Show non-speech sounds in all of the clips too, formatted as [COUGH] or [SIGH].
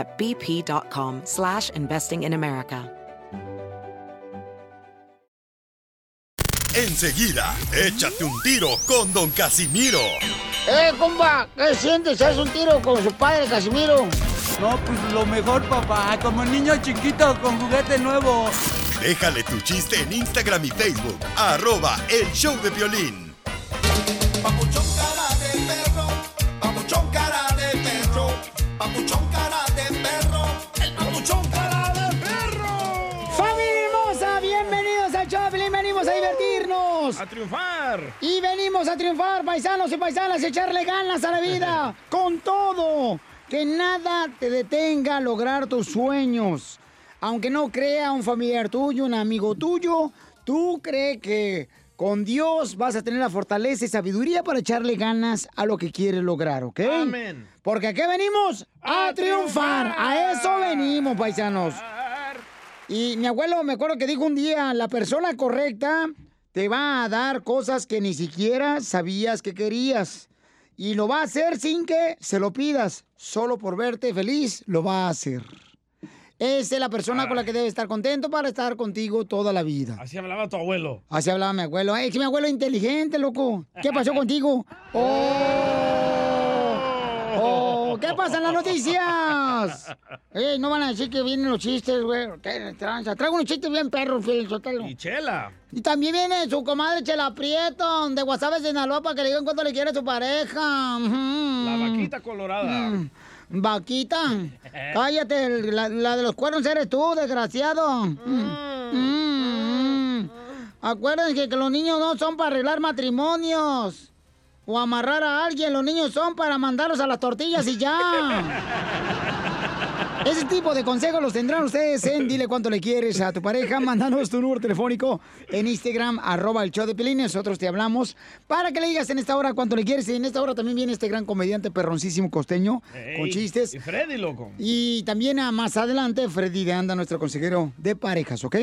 at bp.com slash investing in America. Enseguida, échate un tiro con Don Casimiro. ¡Eh, comba! ¿Qué sientes? ¿Haz un tiro con su padre, Casimiro? No, pues lo mejor, papá. Como niño chiquito con juguete nuevo. Déjale tu chiste en Instagram y Facebook. Arroba El Show de Violín. Papuchón cara Venimos a divertirnos. ¡A triunfar! Y venimos a triunfar, paisanos y paisanas, echarle ganas a la vida. [LAUGHS] con todo. Que nada te detenga a lograr tus sueños. Aunque no crea un familiar tuyo, un amigo tuyo, tú crees que con Dios vas a tener la fortaleza y sabiduría para echarle ganas a lo que quieres lograr, ¿ok? Amén. Porque aquí venimos a, triunfar. A eso venimos, paisanos. Y mi abuelo me acuerdo que dijo un día, la persona correcta te va a dar cosas que ni siquiera sabías que querías. Y lo va a hacer sin que se lo pidas. Solo por verte feliz lo va a hacer. Esa es la persona con la que debe estar contento para estar contigo toda la vida. Así hablaba tu abuelo. Así hablaba mi abuelo. Es que mi abuelo es inteligente, loco. ¿Qué pasó [LAUGHS] contigo? ¡Oh! ¿Qué pasa en las noticias? [LAUGHS] Ey, no van a decir que vienen los chistes, güey. ¿Qué tranza? Traigo unos chistes bien perros, Sotelo. Y Chela. Y también viene su comadre Chela Prieto, de Guasave, Sinaloa, para que le digan cuánto le quiere a su pareja. La vaquita colorada. Mm. Vaquita, [LAUGHS] cállate, la, la de los cuernos eres tú, desgraciado. Mm, mm. Acuérdense que los niños no son para arreglar matrimonios o amarrar a alguien, los niños son para mandarlos a las tortillas y ya. [LAUGHS] Ese tipo de consejos los tendrán ustedes en Dile Cuánto Le Quieres a tu pareja. Mándanos tu número telefónico en Instagram, arroba el show de Pelín. Nosotros te hablamos para que le digas en esta hora cuánto le quieres. Y en esta hora también viene este gran comediante perroncísimo costeño con chistes. Y Freddy, loco. Y también a más adelante, Freddy de Anda, nuestro consejero de parejas, ¿ok?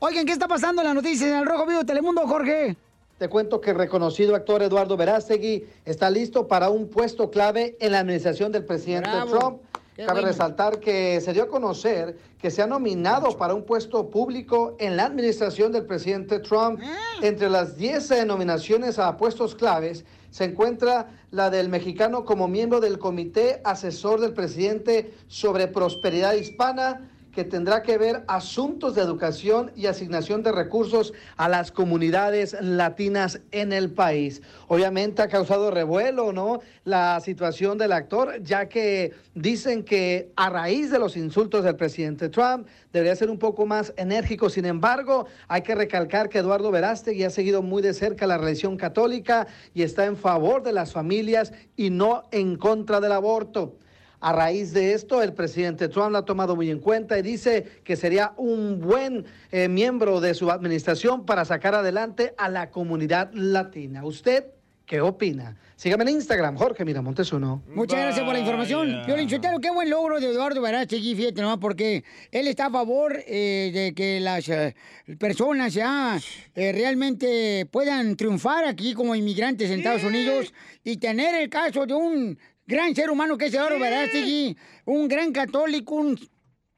Oigan, ¿qué está pasando en la noticia en el Rojo Vivo de Telemundo, Jorge? Te cuento que el reconocido actor Eduardo Verástegui está listo para un puesto clave en la administración del presidente Bravo. Trump. Qué Cabe bueno. resaltar que se dio a conocer que se ha nominado para un puesto público en la administración del presidente Trump. Entre las 10 eh, nominaciones a puestos claves se encuentra la del mexicano como miembro del Comité Asesor del Presidente sobre Prosperidad Hispana tendrá que ver asuntos de educación y asignación de recursos a las comunidades latinas en el país. Obviamente ha causado revuelo, ¿no? La situación del actor, ya que dicen que a raíz de los insultos del presidente Trump debería ser un poco más enérgico. Sin embargo, hay que recalcar que Eduardo Verástegui ha seguido muy de cerca la religión católica y está en favor de las familias y no en contra del aborto. A raíz de esto, el presidente Trump lo ha tomado muy en cuenta y dice que sería un buen eh, miembro de su administración para sacar adelante a la comunidad latina. ¿Usted qué opina? Sígame en Instagram, Jorge Miramontes uno. Muchas gracias por la información. Piolín Sotelo, qué buen logro de Eduardo Verástegui, fíjate nomás, porque él está a favor eh, de que las eh, personas ya eh, realmente puedan triunfar aquí como inmigrantes en Estados Unidos y tener el caso de un gran ser humano que es Eduardo Verástegui, un gran católico, un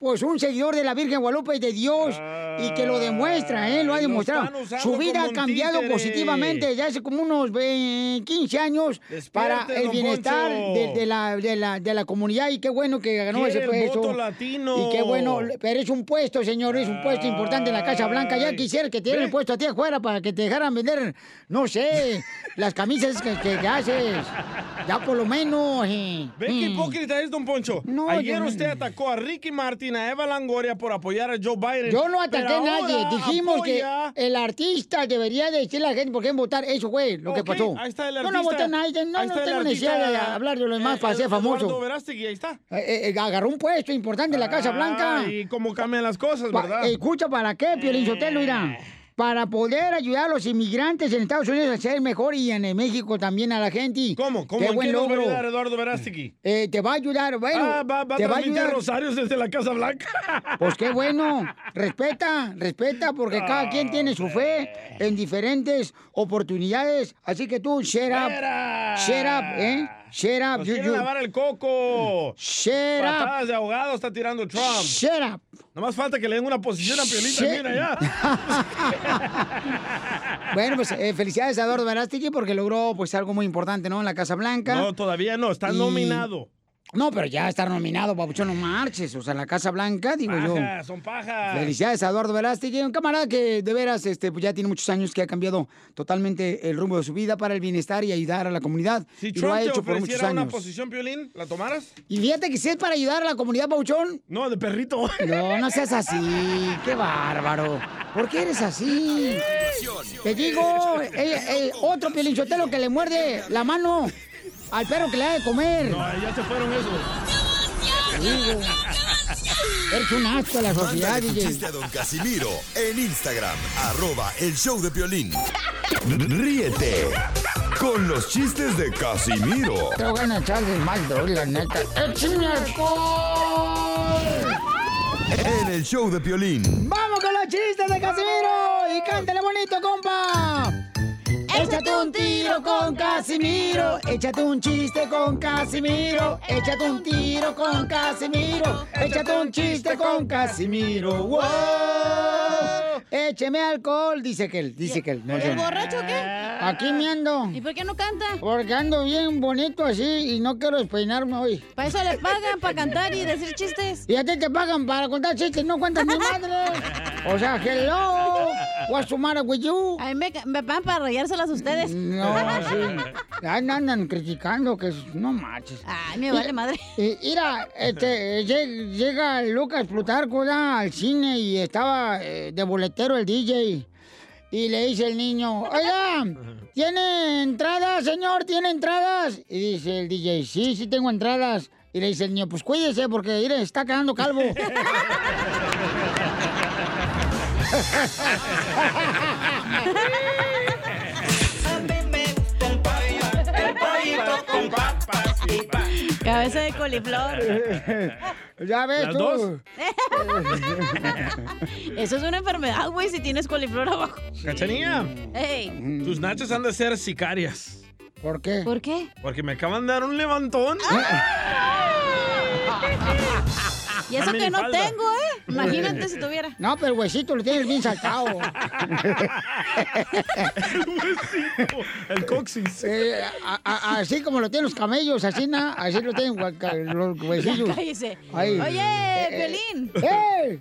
pues un seguidor de la Virgen Guadalupe y de Dios y que lo demuestra, ¿eh? Lo ha demostrado. Su vida ha cambiado títere. positivamente desde hace como unos eh, 15 años para el bienestar de, de la, de, la, de la comunidad y qué bueno que ganó ese puesto. voto latino. Y qué bueno, pero es un puesto, señor, es un puesto importante en la Casa Blanca. Ya quisiera que te el puesto a ti afuera para que te dejaran vender, no sé, las camisas que, que- que haces. Ya por lo menos. eh. ¿Ve qué Mm. hipócrita es, don Poncho? No, Ayer yo- usted atacó a Ricky Martin, a Eva Langoria por apoyar a Joe Biden. Yo no ataqué a nadie. Dijimos apoya- que el artista debería decirle a la gente por qué votar. Eso fue lo que pasó. ahí está el Yo no voté a nadie. No, no tengo necesidad de hablar de los demás eh, para ser famoso. Verástegui, ahí está. Eh, eh, agarró un puesto importante en la Casa Blanca. Ah, y cómo cambian las cosas, ¿verdad? Eh. escucha, ¿para qué, Piolín Sotelo? Mira, para poder ayudar a los inmigrantes en Estados Unidos a ser mejor y en México también a la gente. ¿Cómo? ¿Cómo? Qué ¿En buen qué nos va a logro. ayudar Eduardo Verástegui? Eh, te va a ayudar, bueno. ah, va, va a te va a ayudar. rosarios desde la Casa Blanca. [LAUGHS] Pues qué bueno, respeta, respeta, porque cada quien tiene su fe en diferentes oportunidades. Así que tú, shut up, shut up, ¿eh? Shut up, Nos you- lavar el coco. shut up, Patadas de ahogado está tirando Trump. shut up. Nomás falta que le den una posición a también allá. [LAUGHS] Bueno, pues eh, felicidades a Eduardo Verástegui porque logró pues algo muy importante, ¿no? En la Casa Blanca. No, todavía no, está Y- nominado. No, pero ya está nominado, papuchón, no marches. O sea, en la Casa Blanca, digo yo. Son pajas. Felicidades a Eduardo Verástegui, un camarada que de veras este, pues ya tiene muchos años que ha cambiado totalmente el rumbo de su vida para el bienestar y ayudar a la comunidad. Si y Trump lo ha te hecho por muchos ofreciera una años. posición, Piolín, ¿la tomaras? Y fíjate que si es para ayudar a la comunidad, Pauchón. No, de perrito. No, no seas así. Qué bárbaro. ¿Por qué eres así? Te digo, el, el otro pilinchotelo que le muerde la mano al perro que le da de comer. No, ya se fueron esos. Eres un asco a la sociedad, Mándale DJ. chiste a don Casimiro en Instagram, arroba el show de Piolín. Ríete con los chistes de Casimiro Te voy a echar de mal, bro, la neta. ¡Échame alcohol! en el show de Piolín. ¡Vamos con los chistes de Casimiro! ¡Y cántale bonito, compa! Échate un tiro con Casimiro, échate un chiste con Casimiro, échate un tiro con Casimiro, échate un chiste con Casimiro. ¡Wow! Écheme alcohol, dice que él, dice que él. No ¿Es sé. borracho qué? Aquí me ando. ¿Y por qué no canta? Porque ando bien bonito así y no quiero despeinarme hoy. Para eso le pagan, para cantar y decir chistes. Y a ti te pagan para contar chistes, no cuentas ni madre. O sea, hello. What's the matter with you? A mí me, me pagan para rayárselas ustedes. No, sí. Andan criticando que no manches. Ay, me vale madre. Y, mira, este, [LAUGHS] lle- llega Lucas Plutarco al cine y estaba eh, de boletero el DJ. Y le dice el niño, oiga, [LAUGHS] ¿tiene entradas, señor? ¿Tiene entradas? Y dice el DJ, sí, sí tengo entradas. Y le dice el niño, pues cuídese porque mire, está quedando calvo. [LAUGHS] Cabeza de coliflor. [LAUGHS] ya ves ¿Las tú. dos? [LAUGHS] Eso es una enfermedad, güey, si tienes coliflor abajo. Cachanilla, Ey, tus nachas han de ser sicarias. ¿Por qué? ¿por qué? Porque me acaban de dar un levantón. Y eso que no tengo, ¿eh? Imagínate si tuviera. No, pero el huesito lo tienes bien saltado. [LAUGHS] El coxis. Eh, a- a- así como lo tienen los camellos, así, na, así lo tienen los huesillos. Cállese. Oye, Eh, Violín, ¡Eh!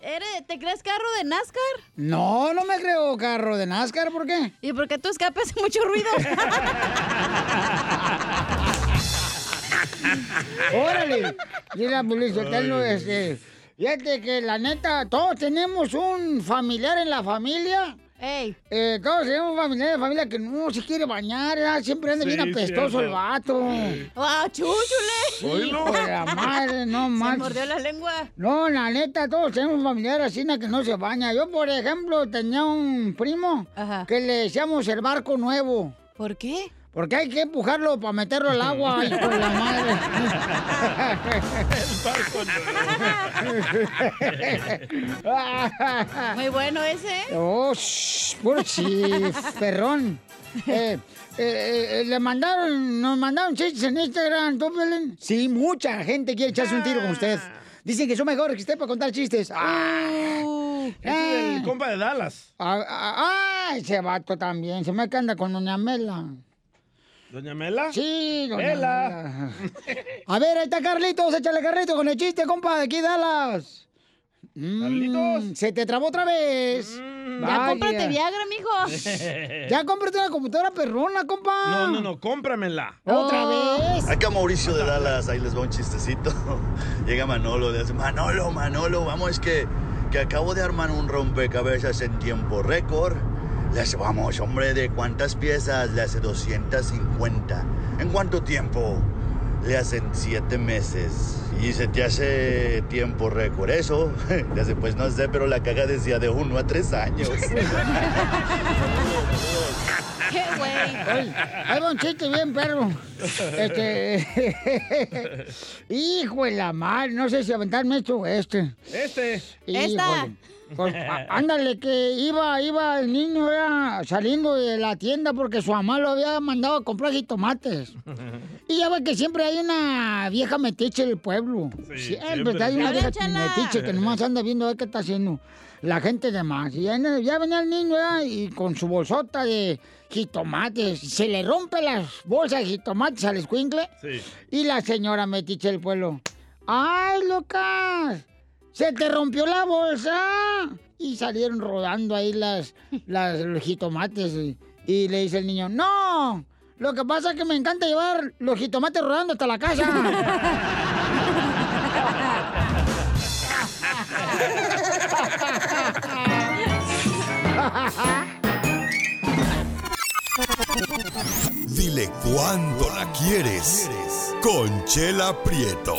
¿eres- ¿te crees carro de NASCAR? No, no me creo carro de NASCAR, ¿por qué? ¿Y por qué tu escape hace mucho ruido? [LAUGHS] [LAUGHS] Órale. Mira, pues, Sotelo, este, fíjate que la neta, todos tenemos un familiar en la familia. Ey, Eh, todos tenemos un familiar en la familia que no se quiere bañar, siempre anda Sí, bien apestoso el vato. ¡ah, chúchule! De la madre, no Se mordió la lengua. No, la neta, todos tenemos un familiar así que no se baña. Yo, por ejemplo, tenía un primo Ajá. que le decíamos el barco nuevo. ¿Por qué? Porque hay que empujarlo para meterlo al agua, [LAUGHS] hijo de la madre. [LAUGHS] Muy bueno ese, ¿eh? oh, shh, puro [LAUGHS] perrón. Eh, eh, eh, le mandaron, nos mandaron chistes en Instagram, ¿tú, Belén? Sí, mucha gente quiere echarse un tiro con usted. Dicen que son mejores que usted para contar chistes. ¡Ah! Ese es el compa de Dallas. Ah, ah, ah, ese vato también. Se me anda con doña Mela. ¿Doña Mela? Sí, doña Mela. A ver, ahí está Carlitos. Échale Carlitos con el chiste, compa, de aquí Dallas. Carlitos. Se te trabó otra vez. Ya Vaya. cómprate Viagra, mijo. [LAUGHS] Ya cómprate una computadora perrona, compa. No, no, no, cómpramela. ¿Otra vez? Acá Mauricio de Dallas, ahí les va un chistecito. [LAUGHS] Llega Manolo, le dice, Manolo, Manolo, vamos, es que, que acabo de armar un rompecabezas en tiempo récord. Le hace, vamos, hombre, ¿de cuántas piezas? Le hace 250. ¿En cuánto tiempo? Le hacen siete meses. Y se te hace tiempo récord. Eso, [LAUGHS] le hace, pues no sé, pero la caga decía de uno a tres años. [LAUGHS] ¡Qué güey! Ay, Ahí va un chiste bien, perro. Este. [LAUGHS] Hijo de la madre, no sé si aventarme esto o este. Este. Esta. Pues, ándale, que iba, iba el niño ya saliendo de la tienda porque su mamá lo había mandado a comprar jitomates. Y ya ve que siempre hay una vieja metiche del pueblo. siempre, siempre. hay una vieja Échala. metiche que nomás anda viendo a ver qué está haciendo la gente de más. Y ya, ya venía el niño ya, y con su bolsota de jitomates. Se le rompe las bolsas de jitomates al escuincle. Sí. Y la señora metiche del pueblo. ¡Ay, Lucas! ¡Se te rompió la bolsa! Y salieron rodando ahí las, [LAUGHS] las los jitomates. Y, y le dice el niño, ¡No! Lo que pasa es que me encanta llevar los jitomates rodando hasta la casa. Dile cuándo la quieres. Conchela Prieto.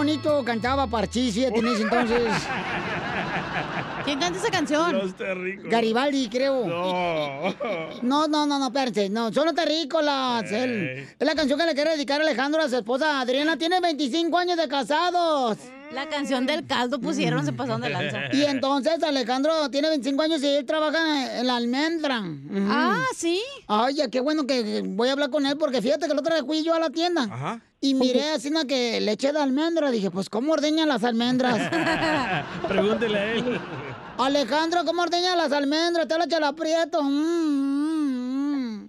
bonito cantaba Parchís, fíjate, en ese entonces. [LAUGHS] ¿Quién canta esa canción? Dios te rico. Garibaldi, creo. No. No, no, no, no, espérense. No, son los terrícolas. él- Es la canción que le quiere dedicar Alejandro a su esposa Adriana. Tiene 25 años de casados. La canción del caldo pusieron, se pasaron de lanza. Y entonces Alejandro tiene 25 años y él trabaja en la almendra. Ah, ¿sí? Ay, qué bueno que voy a hablar con él porque fíjate que el otro día fui yo a la tienda. Ajá. Y miré así una que leche de almendra. Dije, pues, ¿cómo ordeñan las almendras? [LAUGHS] Pregúntele a él. Alejandro, ¿cómo ordeñan las almendras? Te la chela prieto. Mm,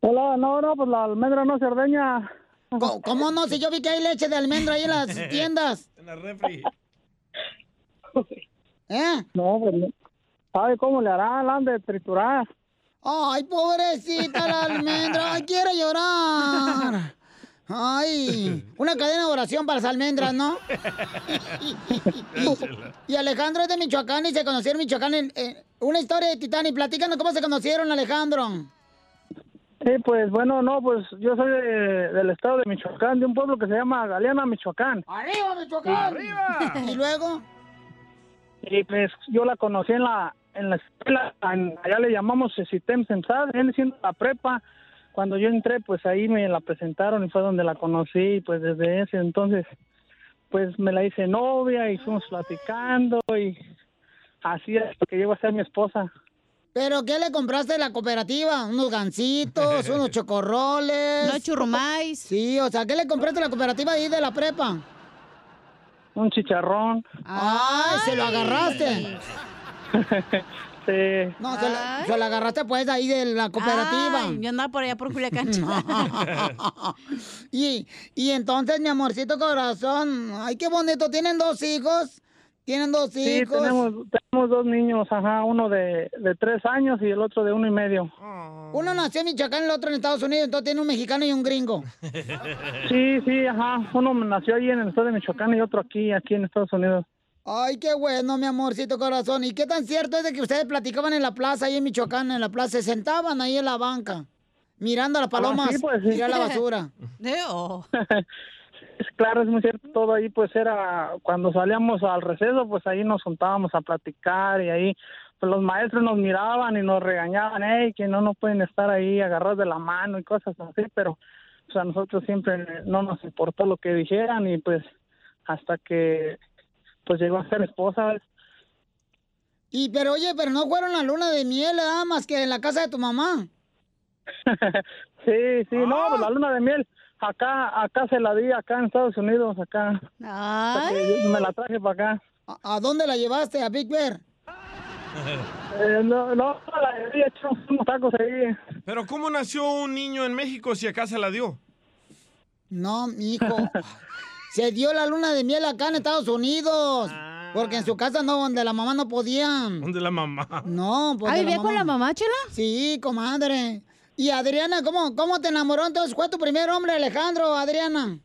Hola, no, no, pues la almendra no se ordeña. ¿Cómo, cómo no? Si yo vi que hay leche de almendra ahí en las [LAUGHS] tiendas. En la refri. [LAUGHS] ¿Eh? No, pues no. ¿Sabe cómo le harán? La han de triturar. Ay, pobrecita la almendra. Ay, quiero llorar. Ay, [LAUGHS] una cadena de oración para las almendras, ¿no? [LAUGHS] Y Alejandro es de Michoacán y se conocieron en Michoacán en, en una historia de Titanic. Platícanos cómo se conocieron, Alejandro. Sí, pues bueno, no, pues yo soy de- del estado de Michoacán, de un pueblo que se llama Galeana, Michoacán. ¡Arriba, Michoacán! ¡Arriba! ¿Y luego? Y pues yo la conocí en la en la escuela, en- allá le llamamos Sistem Sensal, él siendo la prepa. Cuando yo entré, pues ahí me la presentaron y fue donde la conocí. Y pues desde ese entonces, pues me la hice novia y fuimos platicando y así es que llegó a ser mi esposa. ¿Pero qué le compraste de la cooperativa? ¿Unos gancitos, [LAUGHS] unos chocorroles? Unos churrumais. Sí, o sea, ¿qué le compraste de la cooperativa ahí de la prepa? Un chicharrón. ¡Ay, se lo agarraste! [LAUGHS] Sí. No, se lo, se lo agarraste pues ahí de la cooperativa. Ay, yo andaba por allá por Culiacán. [LAUGHS] [LAUGHS] y, y entonces, mi amorcito corazón, ay, qué bonito, ¿tienen dos hijos? ¿Tienen dos Sí, hijos? tenemos, tenemos dos niños, ajá, uno de, de tres años y el otro de uno y medio. Uno nació en Michoacán, el otro en Estados Unidos, entonces tiene un mexicano y un gringo. Sí, sí, ajá, uno nació ahí en el estado de Michoacán y otro aquí, aquí en Estados Unidos. Ay, qué bueno, mi amorcito corazón. ¿Y qué tan cierto es de que ustedes platicaban en la plaza, ahí en Michoacán, en la plaza? Se sentaban ahí en la banca, mirando a las palomas, sí, pues, sí. tirar la basura. [LAUGHS] Es [LAUGHS] claro, es muy cierto, todo ahí pues era, cuando salíamos al receso, pues ahí nos juntábamos a platicar y ahí pues los maestros nos miraban y nos regañaban, hey, que no nos pueden estar ahí agarrados de la mano y cosas así, pero pues a nosotros siempre no nos importó lo que dijeran y pues hasta que pues llegó a ser esposa. Y, pero oye, pero no fueron a luna de miel, nada más que en la casa de tu mamá. [LAUGHS] Sí, sí, no, pues la luna de miel, acá, acá se la di, acá en Estados Unidos, acá. Porque yo Me la traje para acá. ¿A, a dónde la llevaste? ¿A Big Bear? [LAUGHS] Eh, no, no, la había hecho unos tacos ahí. Pero ¿cómo nació un niño en México si acá se la dio? No, mi hijo. [LAUGHS] Se dio la luna de miel acá en Estados Unidos. Porque en su casa no, donde la mamá no podían. ¿Dónde la mamá? No, pues. ¿Ah, vivía con la mamá, Chela? Sí, comadre. Y Adriana, ¿cómo, ¿cómo te enamoró entonces? ¿Fue tu primer hombre, Alejandro, Adriana?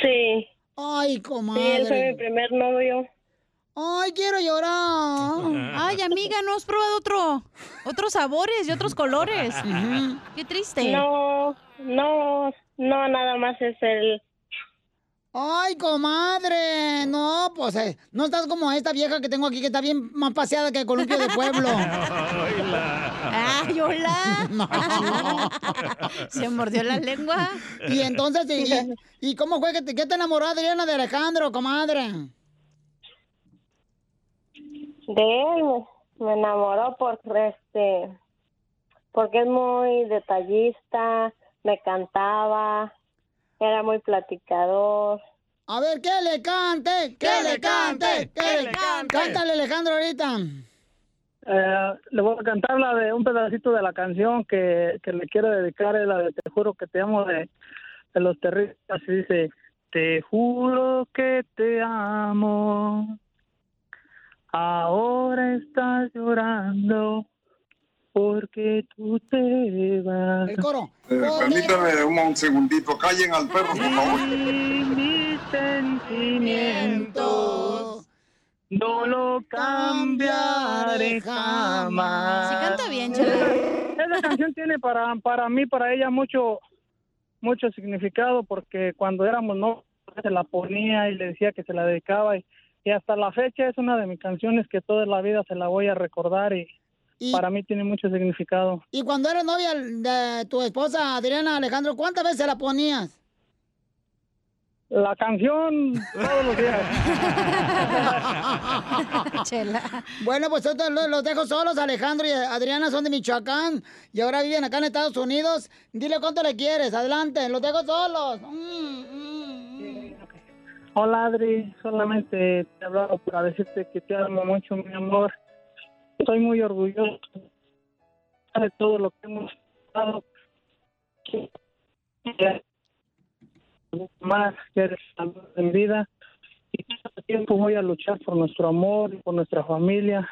Sí. Ay, Sí, comadre. él fue mi primer novio. Ay, quiero llorar. Ay, amiga, ¿no has probado otro, otros sabores y otros colores? Qué triste. No, no, no, nada más es el... Ay, comadre. No, pues eh, no estás como esta vieja que tengo aquí que está bien más paseada que el columpio de pueblo. [LAUGHS] Ay, hola. [LAUGHS] [LAUGHS] Se mordió la lengua. Y entonces, ¿y, y cómo fue que te, que te enamoró Adriana de Alejandro, comadre? De él me enamoró por este... Porque es muy detallista, me cantaba, era muy platicador. A ver, que le cante, que le cante, que le cante. Cántale, Alejandro, ahorita. Eh, le voy a cantar la de un pedacito de la canción que, que le quiero dedicar, es la de Te juro que te amo de, de los terroristas. Y dice, te juro que te amo, ahora estás llorando porque tú te vas. El coro. Eh, permítame un, un segundito. Callen al perro, por favor. mis sentimientos no lo cambiaré jamás. Sí canta bien, Chela. Esa canción tiene para, para mí, para ella, mucho, mucho significado porque cuando éramos no se la ponía y le decía que se la dedicaba y, y hasta la fecha es una de mis canciones que toda la vida se la voy a recordar y, para mí tiene mucho significado. Y cuando eres novia de tu esposa Adriana Alejandro, ¿cuántas veces la ponías? La canción todos los días. [LAUGHS] Bueno, pues los, los dejo solos. Alejandro y Adriana son de Michoacán y ahora viven acá en Estados Unidos. Dile cuánto le quieres. Adelante, los dejo solos. Mm, Hola Adri, solamente te hablaba para decirte que te amo mucho, mi amor. Estoy muy orgulloso de todo lo que hemos pasado. Más que en vida y todo el tiempo voy a luchar por nuestro amor y por nuestra familia.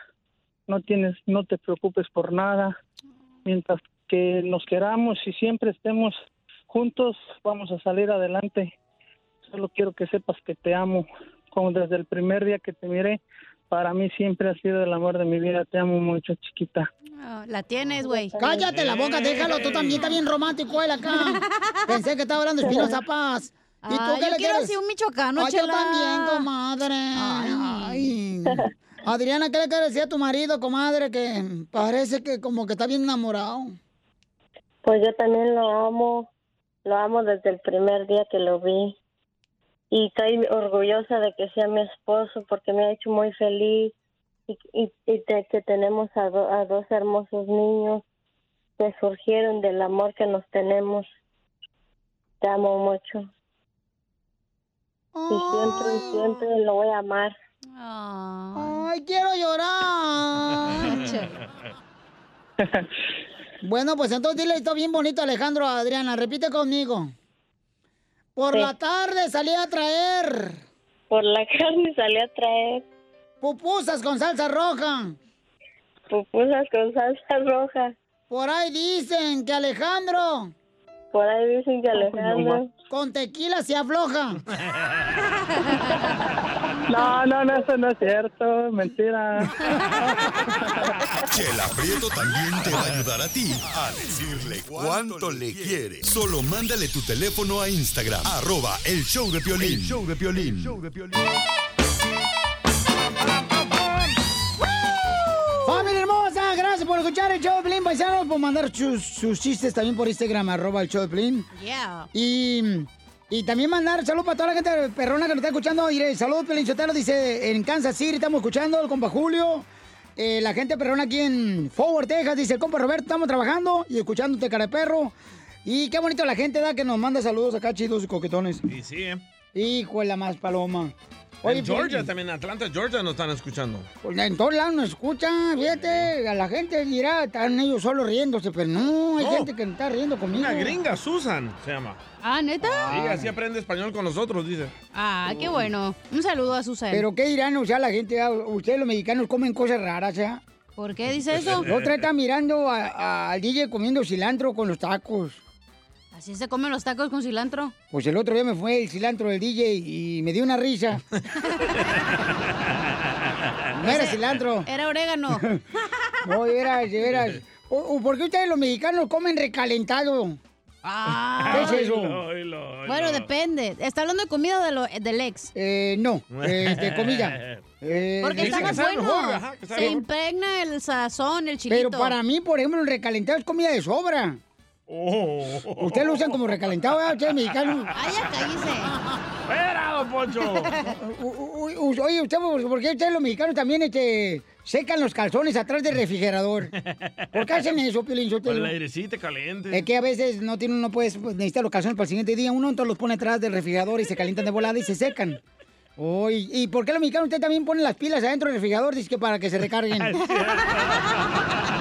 No tienes, no te preocupes por nada. Mientras que nos queramos y siempre estemos juntos, vamos a salir adelante. Solo quiero que sepas que te amo. Como desde el primer día que te miré, para mí siempre has sido el amor de mi vida. Te amo mucho, chiquita. Oh, la tienes, güey. Cállate la boca, déjalo. Tú también estás bien romántico él acá. [LAUGHS] Pensé que estaba hablando de Espinosa Paz. ¿Y tú Ah, qué yo le quiero quieres? así un michoacano, Ay, yo también, comadre. Ay. Adriana, ¿qué le quieres decir a tu marido, comadre? Que parece que como que está bien enamorado. Pues yo también lo amo, lo amo desde el primer día que lo vi. Y estoy orgullosa de que sea mi esposo porque me ha hecho muy feliz y, y, y de que tenemos a, do- a dos hermosos niños que surgieron del amor que nos tenemos. Te amo mucho. Y siempre, siempre lo voy a amar. Ay, quiero llorar. [LAUGHS] Bueno, pues entonces dile esto bien bonito, Alejandro, Adriana. Repite conmigo. Por Sí. la tarde salí a traer. Por la [LAUGHS] carne salí a traer. Pupusas con salsa roja. Pupusas con salsa roja. Por ahí dicen que Alejandro. Por ahí dicen que Alejandro. Con tequila se afloja. [LAUGHS] No, no, no, eso no es cierto, mentira. Chela Prieto también te va a ayudar a ti a decirle cuánto le quiere. Solo mándale tu teléfono a Instagram, arroba el show de Piolín. El show de Piolín. ¡Familia hermosa! Gracias por escuchar el show de Pelín, paisanos, por mandar sus, sus chistes también por Instagram, arroba el show de Pelín. Yeah. Y, y también mandar saludos para toda la gente perrona que nos está escuchando. Saludos, Pelín Sotelo, dice, en Kansas City estamos escuchando, el compa Julio. Eh, la gente perrona aquí en Forward, Texas, dice el compa Roberto, estamos trabajando y escuchándote, cara de perro. Y qué bonito la gente da que nos manda saludos acá, chidos y coquetones. Y sí, ¿eh? Hijo de la más paloma. En Georgia Piolín, también, en Atlanta, Georgia nos están escuchando. Pues en todos lados nos escuchan, fíjate, a la gente dirá, están ellos solo riéndose, pero no, hay No. gente que está riendo conmigo. Una gringa, Susan, se llama. Ah, ¿neta? Sí, así aprende español con nosotros, dice. Ah, qué bueno. Un saludo a Susan. Pero qué dirán, o sea, la gente, ah, ustedes los mexicanos comen cosas raras, ¿ya? ¿Por qué dice eso? La otra está mirando a- a- al DJ comiendo cilantro con los tacos. ¿Así se comen los tacos con cilantro? Pues el otro día me fue el cilantro del DJ y me dio una risa. [LAUGHS] No era cilantro. Era orégano. [LAUGHS] No. O- o ¿Por qué ustedes los mexicanos comen recalentado? Ah. ¿Qué es eso? Bueno, depende. ¿Está hablando de comida o de lo- del ex? Eh, no, eh, de comida. [LAUGHS] Eh, Porque está más bueno. Se impregna el sazón, el chilito. Pero para mí, por ejemplo, el recalentado es comida de sobra. Ustedes lo usan como recalentado, ¿verdad? Ustedes mexicanos. ¡Ay, ya cállese! ¡Espera, don Poncho! [LAUGHS] Oye, usted, ¿por qué ustedes los mexicanos también este, secan los calzones atrás del refrigerador? ¿Por qué hacen eso, Piolín Por el airecito caliente. Es que a veces no tiene uno puede pues, necesita los calzones para el siguiente día. Uno entonces los pone atrás del refrigerador y se calientan de volada y se secan. Oh, ¿y, y por qué los mexicanos usted también ponen las pilas adentro del refrigerador? Dice que para que se recarguen. [LAUGHS]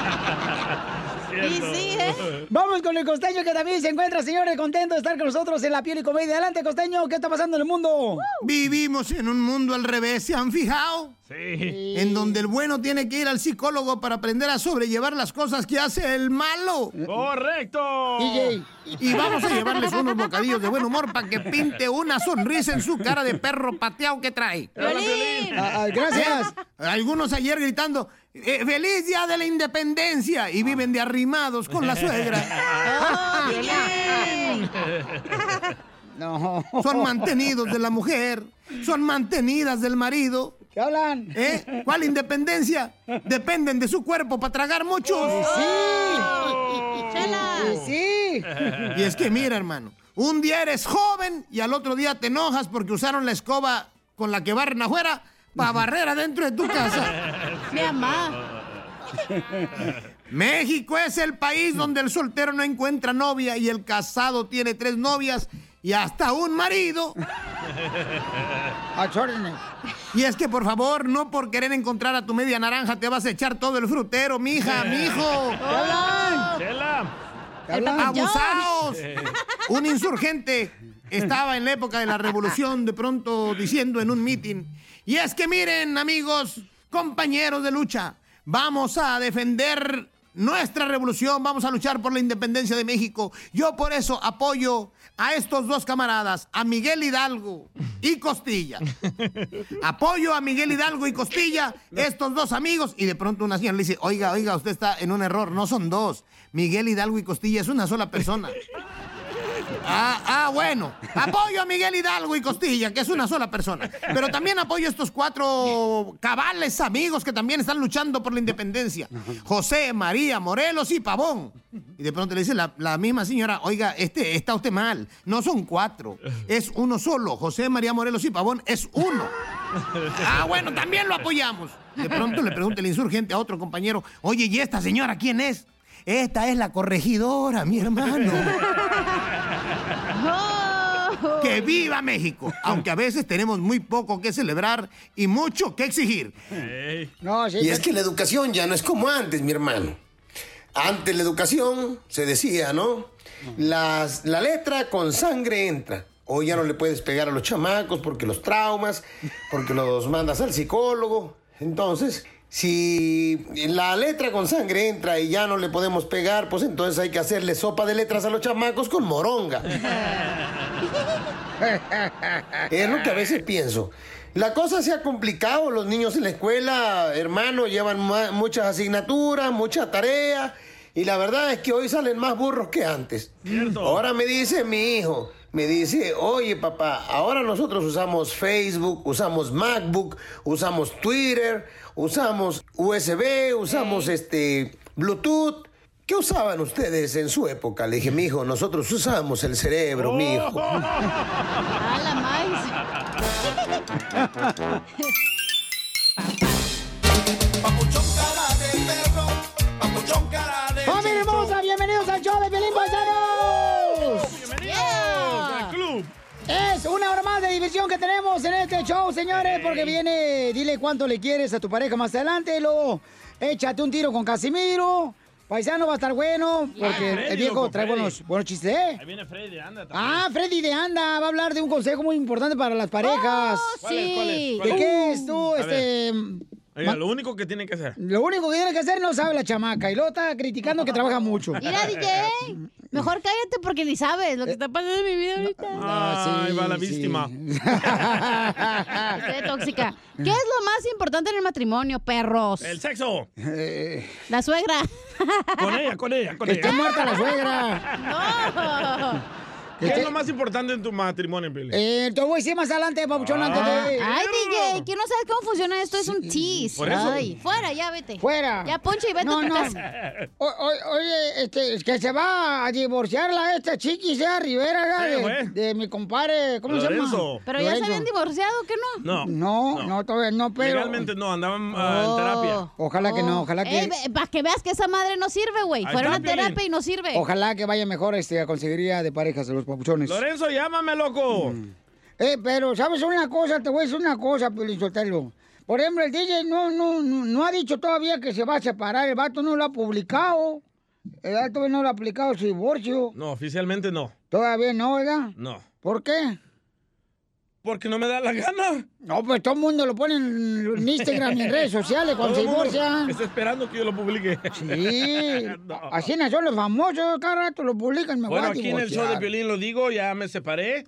Y sí, ¿eh? [LAUGHS] Vamos con el costeño que también se encuentra, señores, contento de estar con nosotros en la piel y comedia. Adelante, costeño, ¿qué está pasando en el mundo? Vivimos en un mundo al revés, ¿se han fijado? Sí. En donde el bueno tiene que ir al psicólogo para aprender a sobrellevar las cosas que hace el malo. ¡Correcto! DJ. Y vamos a llevarles unos bocadillos de buen humor para que pinte una sonrisa en su cara de perro pateado que trae. Ah, ah, gracias. Algunos ayer gritando, "Eh, ¡Feliz Día de la Independencia! Y viven de arrimados con la suegra. [LAUGHS] No. Son mantenidos de la mujer, son mantenidas del marido. ¿Qué hablan? ¿Eh? ¿Cuál independencia? Dependen de su cuerpo para tragar muchos. ¡Sí! ¡Sí! Y es que mira, hermano, un día eres joven y al otro día te enojas porque usaron la escoba con la que barren afuera para barrer adentro de tu casa. Mi mamá. México es el país donde el soltero no encuentra novia y el casado tiene tres novias y hasta un marido. Y es que por favor, no por querer encontrar a tu media naranja te vas a echar todo el frutero, mija, mijo. ¡Chela! ¡Abusados! Un insurgente estaba en la época de la revolución de pronto diciendo en un mitin, y es que miren amigos, compañeros de lucha, vamos a defender nuestra revolución, vamos a luchar por la independencia de México. Yo por eso apoyo a estos dos camaradas, a Miguel Hidalgo y Costilla. [LAUGHS] Apoyo a Miguel Hidalgo y Costilla, estos dos amigos, y de pronto una señora le dice, oiga, oiga, usted está en un error, no son dos. Miguel Hidalgo y Costilla es una sola persona. Ah, ah, bueno. Apoyo a Miguel Hidalgo y Costilla, que es una sola persona. Pero también apoyo a estos cuatro cabales amigos que también están luchando por la independencia. José, María, Morelos y Pavón. Y de pronto le dice la, la misma señora, oiga, este, está usted mal. No son cuatro, es uno solo. José, María, Morelos y Pavón es uno. Ah, bueno, también lo apoyamos. De pronto le pregunta el insurgente a otro compañero, oye, ¿y esta señora quién es? Esta es la corregidora, mi hermano. ¡Que viva México! Aunque a veces tenemos muy poco que celebrar y mucho que exigir. y es que la educación ya no es como antes, mi hermano. Antes la educación se decía, ¿no? Las- la letra con sangre entra. Hoy ya no le puedes pegar a los chamacos porque los traumas, porque los mandas al psicólogo. Entonces, si la letra con sangre entra y ya no le podemos pegar, pues entonces hay que hacerle sopa de letras a los chamacos con moronga. [LAUGHS] Es lo que a veces pienso. La cosa se ha complicado, los niños en la escuela, hermano, llevan muchas asignaturas, mucha tarea, y la verdad es que hoy salen más burros que antes. Ahora me dice mi hijo, me dice, oye papá, ahora nosotros usamos Facebook, usamos MacBook, usamos Twitter, usamos USB, usamos este Bluetooth. ¿Qué usaban ustedes en su época? Le dije, mi hijo, nosotros usábamos el cerebro, mi hijo. A [LAUGHS] la [LAUGHS] de que tenemos en este show, señores, porque viene, dile cuánto le quieres a tu pareja más adelante, luego échate un tiro con Casimiro. Paisano va a estar bueno, porque Freddy, el viejo loco, trae Freddy. buenos, buenos chistes, ¿eh? Ahí viene Freddy, anda. también. Ah, Freddy de Anda va a hablar de un consejo muy importante para las parejas. ¿Cuál es, cuál es, cuál ¿De es? qué es tú, A este... Oiga, lo único que tiene que hacer. Lo único que tiene que hacer no sabe la chamaca y luego está criticando que trabaja mucho. Mira, DJ, mejor cállate porque ni sabes lo que está pasando en mi vida ahorita. Ah, Ahí va la víctima. Qué tóxica. ¿Qué es lo más importante en el matrimonio, perros? El sexo. La suegra. Con ella, con ella, con ella. esté muerta la suegra. No. ¿Qué es lo más importante en tu matrimonio, Billy? Eh, te voy a decir más adelante, papuchón, antes de... Ay, DJ, ¿quién no sabe cómo funciona esto? Es un tease. Por eso. Ay, fuera, ya vete. Fuera. Ya ponche y vete No, a tu no. casa. O- o- oye, este, es que se va a divorciar la esta chiqui, sea Rivera, ¿verdad? Sí, de, güey. de mi compadre, ¿cómo se Lorenzo. llama? Pero ya se habían divorciado, ¿qué no? No. No, no, todavía no, pero... Legalmente no, andaban ah, en Oh. terapia. Ojalá que no, ojalá que... para que veas que esa madre no sirve, güey. Fueron a terapia y no sirve. Ojalá que vaya mejor este, a conseguiría de parejas de los papuchones. Lorenzo, llámame, loco. Eh, pero, ¿sabes una cosa? Te voy a decir una cosa, Piolín Sotelo. Por ejemplo, el DJ no, no, no, no ha dicho todavía que se va a separar. El vato no lo ha publicado. El vato no lo ha aplicado su divorcio. No, oficialmente no. Todavía no, ¿verdad? No. ¿Por qué? Porque no me da la gana. No, pues todo el mundo lo pone en Instagram y en redes sociales cuando se divorcia. Está esperando que yo lo publique. Sí, [LAUGHS] No. así son los famosos, cada rato lo publican, me Bueno, voy a aquí en el show de. Violín lo digo, ya me separé.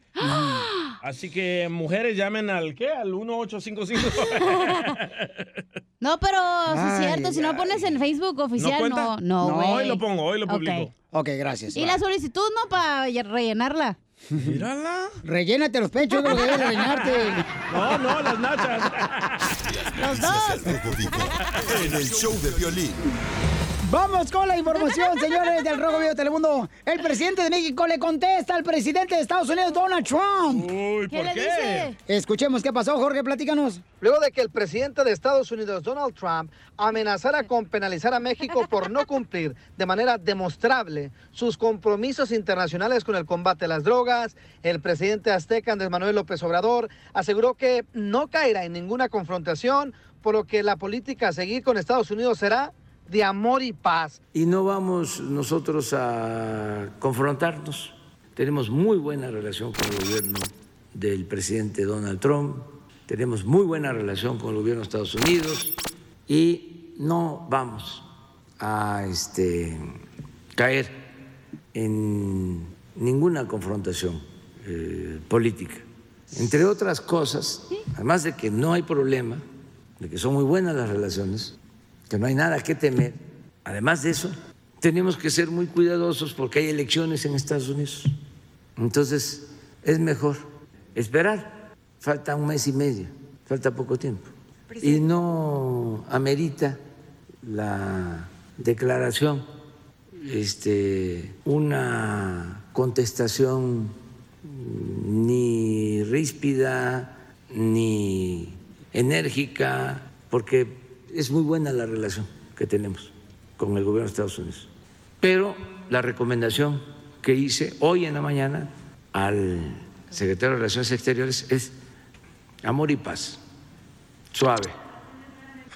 Así que mujeres llamen al ¿qué? Al 1855. [LAUGHS] No, pero sí es Ay, cierto. Si no pones en Facebook oficial, cuenta? no. No, No, hoy lo pongo, hoy lo publico. Ok, gracias. Y la solicitud, ¿no? Para rellenarla. Mírala. Rellénate los pechos, que debes rellenarte. [LAUGHS] No, no, las nachas. Rojo Vivo [LAUGHS] en el show de violín. Vamos con la información, señores del Rojo Vivo de Telemundo. El presidente de México le contesta al presidente de Estados Unidos, Donald Trump. Uy, ¿Qué le dice? Escuchemos qué pasó, Jorge, platícanos. Luego de que el presidente de Estados Unidos, Donald Trump, amenazara con penalizar a México por no cumplir de manera demostrable sus compromisos internacionales con el combate a las drogas, el presidente azteca Andrés Manuel López Obrador aseguró que no caerá en ninguna confrontación, por lo que la política a seguir con Estados Unidos será de amor y paz. y no vamos nosotros a confrontarnos. Tenemos muy buena relación con el gobierno del presidente Donald Trump, tenemos muy buena relación con el gobierno de Estados Unidos y no vamos a este, caer en ninguna confrontación eh, política. Entre otras cosas, además de que no hay problema, de que son muy buenas las relaciones, que no hay nada que temer. Además de eso, tenemos que ser muy cuidadosos porque hay elecciones en Estados Unidos. Entonces, es mejor esperar. Falta un mes y medio, falta poco tiempo. Y no amerita la declaración, este, una contestación ni ríspida, ni enérgica, porque es muy buena la relación que tenemos con el gobierno de Estados Unidos. Pero la recomendación que hice hoy en la mañana al secretario de Relaciones Exteriores es amor y paz, suave.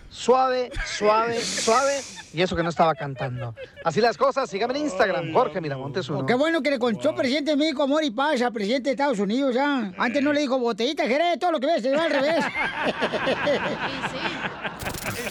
Suave, suave, suave. Y eso que no estaba cantando. Así las cosas, síganme en Instagram, Jorge Miramontes uno. Qué bueno que le contó presidente de México amor y paz al presidente de Estados Unidos ya. Antes no le dijo botellita, Jerez, todo lo que ves, se va al revés. [LAUGHS]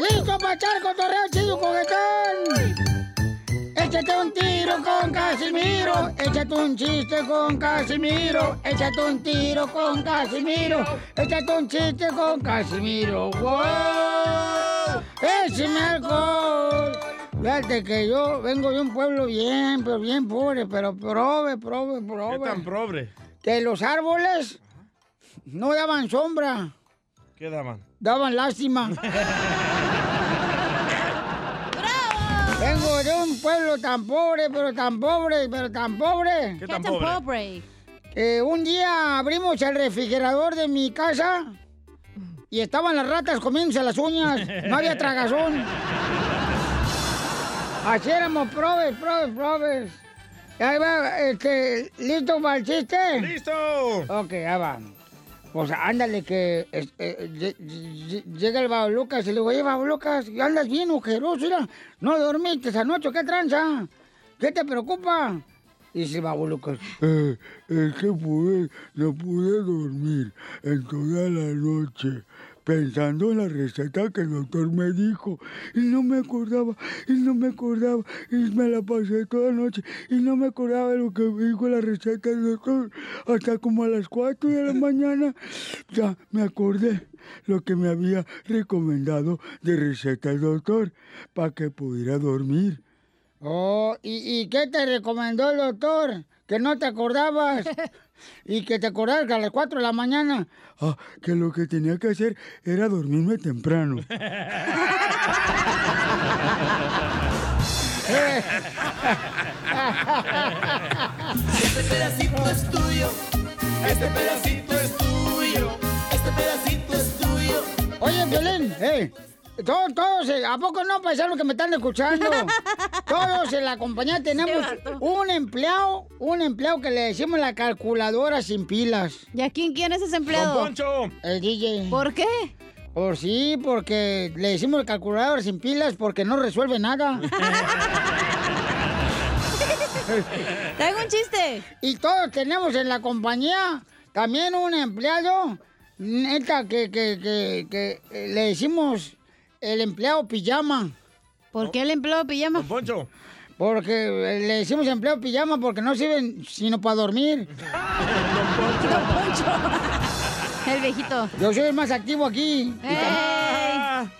¡Listo para echar cotorreo chido juguetón! Échate un tiro con Casimiro, échate un chiste con Casimiro, échate un tiro con Casimiro, échate un chiste con Casimiro. ¡Wow! ¡Échame alcohol! Fíjate que yo vengo de un pueblo bien, pero bien pobre, pero prove, prove, prove. ¿Qué tan pobre? Que los árboles no daban sombra, ¿Qué daban? daban lástima. [LAUGHS] Vengo de un pueblo tan pobre, pero tan pobre, pero tan pobre. ¿Qué tan pobre? Un día abrimos el refrigerador de mi casa y estaban las ratas comiéndose las uñas. No había tragazón. Así éramos probes, probes, probes. Ahí va, este, ¿listo para el chiste? ¡Listo! Ok, ahí va. Pues ándale que eh, lle- lle- llega el Babalucas y le digo, oye, Babalucas, andas bien ojeroso, mira, no dormiste anoche, ¿qué tranza? ¿Qué te preocupa? Dice Babalucas, Eh, es que pude, no pude dormir en toda la noche pensando en la receta que el doctor me dijo y no me acordaba y no me acordaba y me la pasé toda la noche y no me acordaba de lo que me dijo la receta del doctor hasta como a las 4 de la mañana ya me acordé lo que me había recomendado de receta el doctor para que pudiera dormir. Oh, ¿y, y qué te recomendó el doctor? Que no te acordabas. [LAUGHS] y que te acordabas que a las 4 de la mañana. Ah, que lo que tenía que hacer era dormirme temprano. [LAUGHS] Este pedacito es tuyo. Este pedacito es tuyo. Este pedacito es tuyo. Oye, Violín, eh. Todos, todos, ¿a poco no, paisanos que me están escuchando? [LAUGHS] Todos en la compañía tenemos un empleado, un empleado que le decimos la calculadora sin pilas. ¿Y a quién, quién es ese empleado? Don Poncho. El DJ. ¿Por qué? Por sí, porque le decimos calculadora sin pilas porque no resuelve nada. [LAUGHS] Tengo un chiste. Y todos tenemos en la compañía también un empleado, neta, que, que, que, que le decimos el empleado pijama. ¿Por qué el empleado pijama? Poncho. Porque eh, le decimos empleado pijama porque no sirven sino para dormir. [LAUGHS] El viejito. Yo soy el más activo aquí.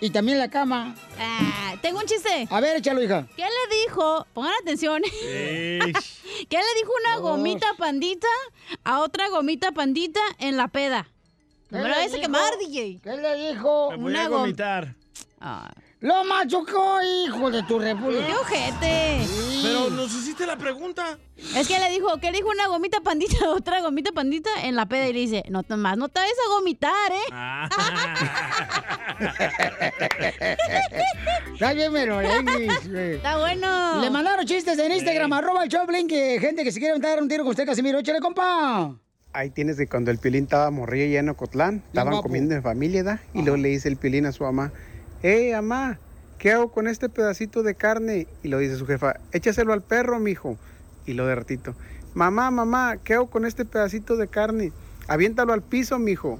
Y, también la cama. Ah, tengo un chiste. A ver, échalo, hija. ¿Qué le dijo? Pongan atención. [LAUGHS] ¿Qué le dijo una gomita pandita a otra gomita pandita en la peda? ¿Qué No me vayas a dijo? quemar, DJ. ¿Qué le dijo? Me voy a Una gom- vomitar. Ah, Lo machucó, hijo de tu república. ¡Qué ojete! Pero nos hiciste la pregunta. Es que le dijo, ¿qué le dijo una gomita pandita a [LAUGHS] otra gomita pandita en la peda? Y le dice, no, más no te vayas a gomitar, ¿eh? Ah. [LAUGHS] Está bien güey. Está bueno. Le mandaron chistes en Instagram, arroba el Choplin, que gente que se quiere dar un tiro con usted, Casimiro. Échale, compa. Ahí tienes que cuando el Piolín estaba morrillo allá en Ocotlán, estaban comiendo en familia, ¿da? Y luego le dice el Piolín a su mamá, ¡Eh, mamá! ¿Qué hago con este pedacito de carne? Y lo dice su jefa, échaselo al perro, mijo. Y lo de ratito, mamá, mamá, ¿qué hago con este pedacito de carne? Aviéntalo al piso, mijo.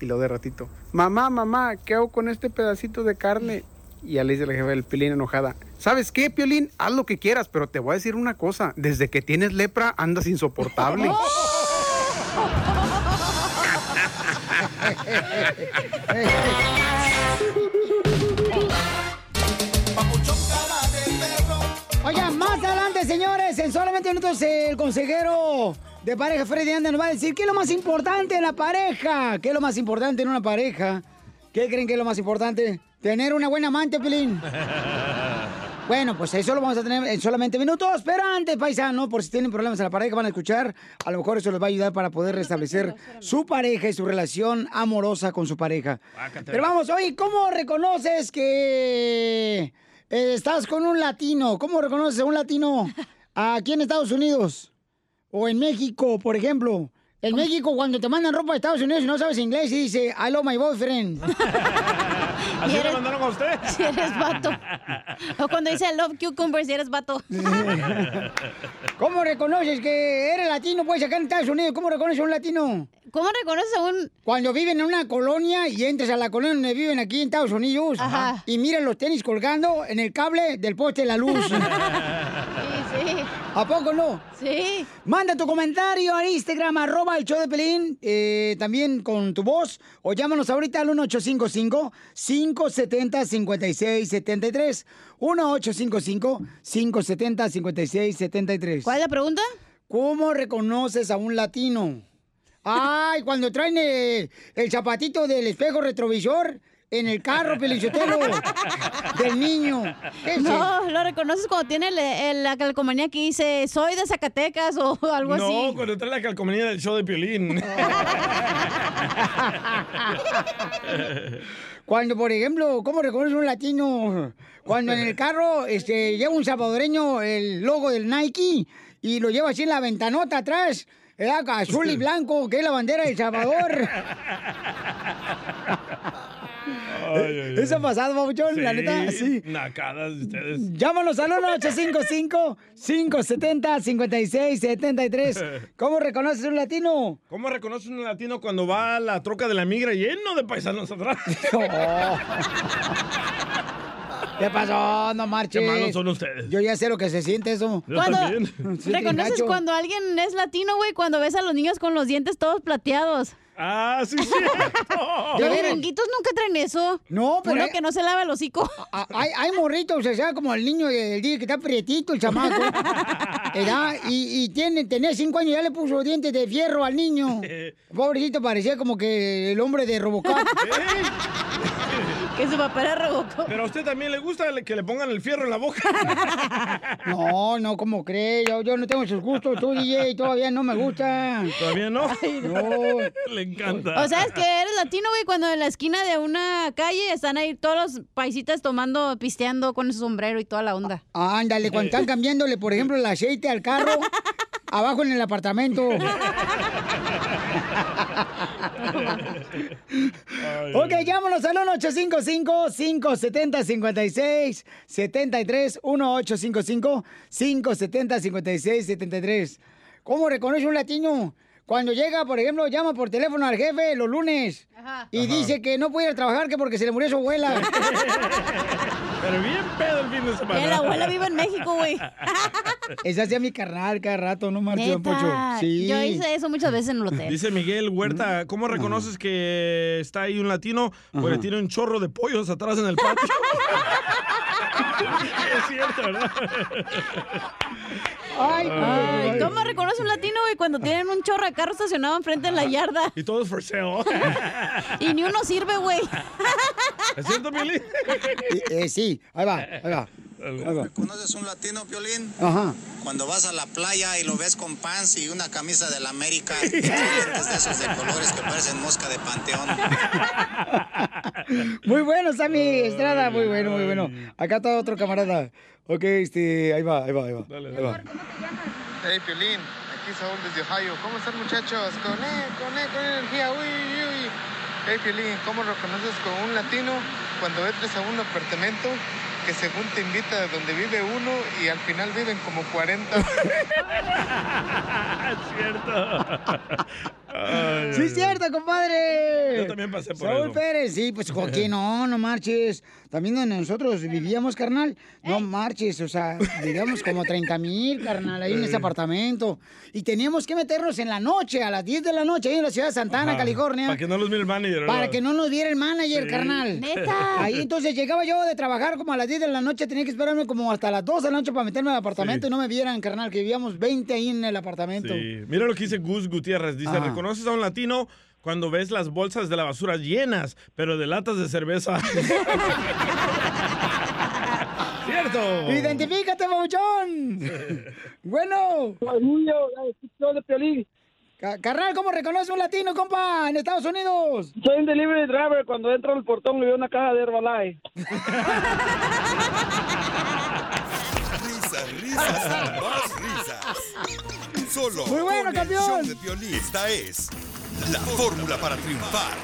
Y lo de ratito, mamá, mamá, ¿qué hago con este pedacito de carne? Y ya le dice la jefa del Piolín enojada, ¿sabes qué, Piolín? Haz lo que quieras, pero te voy a decir una cosa, desde que tienes lepra andas insoportable. [LAUGHS] [LAUGHS] señores, en solamente minutos el consejero de pareja Freddy Anda nos va a decir qué es lo más importante en la pareja. ¿Qué es lo más importante en una pareja? ¿Qué creen que es lo más importante? Tener una buena amante, Pelín. [LAUGHS] Bueno, pues eso lo vamos a tener en solamente minutos. Pero antes, paisano, por si tienen problemas en la pareja, van a escuchar. A lo mejor eso les va a ayudar para poder restablecer su pareja y su relación amorosa con su pareja. Pero vamos, oye, ¿cómo reconoces que eh, estás con un latino? ¿Cómo reconoces a un latino [LAUGHS] aquí en Estados Unidos? O en México, por ejemplo. En México, cuando te mandan ropa de Estados Unidos y no sabes inglés, y dice, I love my boyfriend. [LAUGHS] [LAUGHS] ¿Así le mandaron a usted? [LAUGHS] Si eres vato. O cuando dice I love cucumbers, si eres vato. ¿Cómo reconoces que eres latino? Puedes acá en Estados Unidos. ¿Cómo reconoces a un latino? ¿Cómo reconoces a un...? Cuando viven en una colonia y entras a la colonia donde viven aquí en Estados Unidos Ajá. y miras los tenis colgando en el cable del poste de la luz. Sí. ¿A poco no? Sí. Manda tu comentario a Instagram, arroba el show de Pelín, eh, también con tu voz, o llámanos ahorita al 1855-570-5673. 1855-570-5673. ¿Cuál es la pregunta? ¿Cómo reconoces a un latino? [LAUGHS] Ay, cuando traen eh, el zapatito del espejo retrovisor en el carro, Pelichotelo, del niño. ¿Qué es No, lo reconoces cuando tiene el- el- la calcomanía que dice soy de Zacatecas o [LAUGHS] algo no, así. cuando trae la calcomanía del show de Piolín. [LAUGHS] Cuando, por ejemplo, ¿cómo reconoce un latino? Cuando en el carro este, lleva un salvadoreño el logo del Nike y lo lleva así en la ventanota atrás, azul y [LAUGHS] blanco, que es la bandera de El Salvador. Ay, ay, ay. ¿Eso ha pasado, Pabuchón? La neta, sí. Nacadas de ustedes. Llámanos al 1-855-570-5673. ¿Cómo reconoces un latino? ¿Cómo reconoce un latino cuando va a la troca de la migra lleno de paisanos atrás? [LAUGHS] ¿Qué pasó? No marches. Qué malos son ustedes. Yo ya sé lo que se siente eso. Yo Cuando también. [LAUGHS] Sí, reconoces cuando alguien es latino, güey, cuando ves a los niños con los dientes todos plateados. Ah, sí, sí. [LAUGHS] Los gringuitos nunca traen eso. No, pero Uno hay- que no se lava el hocico. [LAUGHS] Hay, hay morritos, o sea, como el niño del día que está prietito, el chamaco. [LAUGHS] ¿verdad? Y, y tiene, tenía cinco años, ya le puso dientes de fierro al niño. Pobrecito, parecía como que el hombre de Robocop. Que su papá era Robocop. Pero a usted también le gusta que le pongan el fierro en la boca. [LAUGHS] No, no, ¿cómo cree? Yo, yo no tengo esos gustos, tú, DJ, todavía no me gusta. ¿Todavía no? No. [LAUGHS] Le encanta. O sea, es que eres latino, güey, cuando en la esquina de una calle están ahí todos los paisitas tomando, pisteando con su sombrero y toda la onda. Ándale, cuando están cambiándole, por ejemplo, el aceite al carro, [LAUGHS] abajo en el apartamento. Ok, llámanos al 1-855-570-5673. 1-855-570-5673. ¿Cómo reconoce un latino? Cuando llega, por ejemplo, llama por teléfono al jefe los lunes y Ajá. dice que no puede ir a trabajar que porque se le murió su abuela. [LAUGHS] Pero bien pedo el fin de semana. Que la abuela vive en México, güey. [LAUGHS] Esa hacía mi carnal cada rato, no don Pocho. Sí. Yo hice eso muchas veces en el hotel. Dice Miguel Huerta, ¿cómo reconoces que está ahí un latino? Porque tiene un chorro de pollos atrás en el patio. [LAUGHS] es cierto, ¿verdad? Ay, Ay, ¿Cómo reconoce un latino, güey, cuando tienen un chorro de carro estacionado enfrente en la yarda? Y todo es for sale. Y ni uno sirve, güey. ¿Es cierto, Mili? Eh, sí, ahí va, ahí va. ¿Conoces un latino, Piolín? Ajá. Cuando vas a la playa y lo ves con pants y una camisa de la América [LAUGHS] y de esos de colores que parecen mosca de panteón. [LAUGHS] Muy bueno, Sammy Estrada, muy bueno, muy bueno. Acá está otro camarada. Ok, este, ahí va, ahí va, ahí va. Ahí va. Hey, Piolín, aquí Saúl desde Ohio. ¿Cómo están, muchachos? Con él, con él, con energía. Uy, uy, uy. Hey, Piolín, ¿cómo reconoces con un latino cuando entres a un apartamento que según te invita donde vive uno y al final viven como 40? [LAUGHS] es cierto. Ay, Sí, es cierto, compadre. Yo también pasé por Saúl eso. Pérez, sí, pues Joaquín, no, no marches. También donde nosotros vivíamos, carnal, no marches, o sea, vivíamos como 30 mil, carnal, ahí en ese apartamento. Y teníamos que meternos en la noche, a las 10 de la noche, ahí en la ciudad de Santana, Ajá, California. Para que no los mire el manager. Para que no nos viera el manager, Sí. carnal. [LAUGHS] Neta. Ahí entonces llegaba yo de trabajar como a las 10 de la noche, tenía que esperarme como hasta las 2 de la noche para meterme al apartamento Sí. y no me vieran, carnal, que vivíamos 20 ahí en el apartamento. Sí. Mira lo que dice Gus Gutiérrez. Dice, Ajá. Reconoces a un latino cuando ves las bolsas de la basura llenas, pero de latas de cerveza. [LAUGHS] ¡Cierto! ¡Identifícate, Mauchón! [LAUGHS] bueno. de Carnal, ¿cómo reconoce un latino, compa, en Estados Unidos? Soy un delivery driver. Cuando entro al portón le veo una caja de Herbalife. [LAUGHS] Risas, risas más risas. Solo Muy bueno, con el campeón. show de Piolín. Esta es la fórmula para triunfar.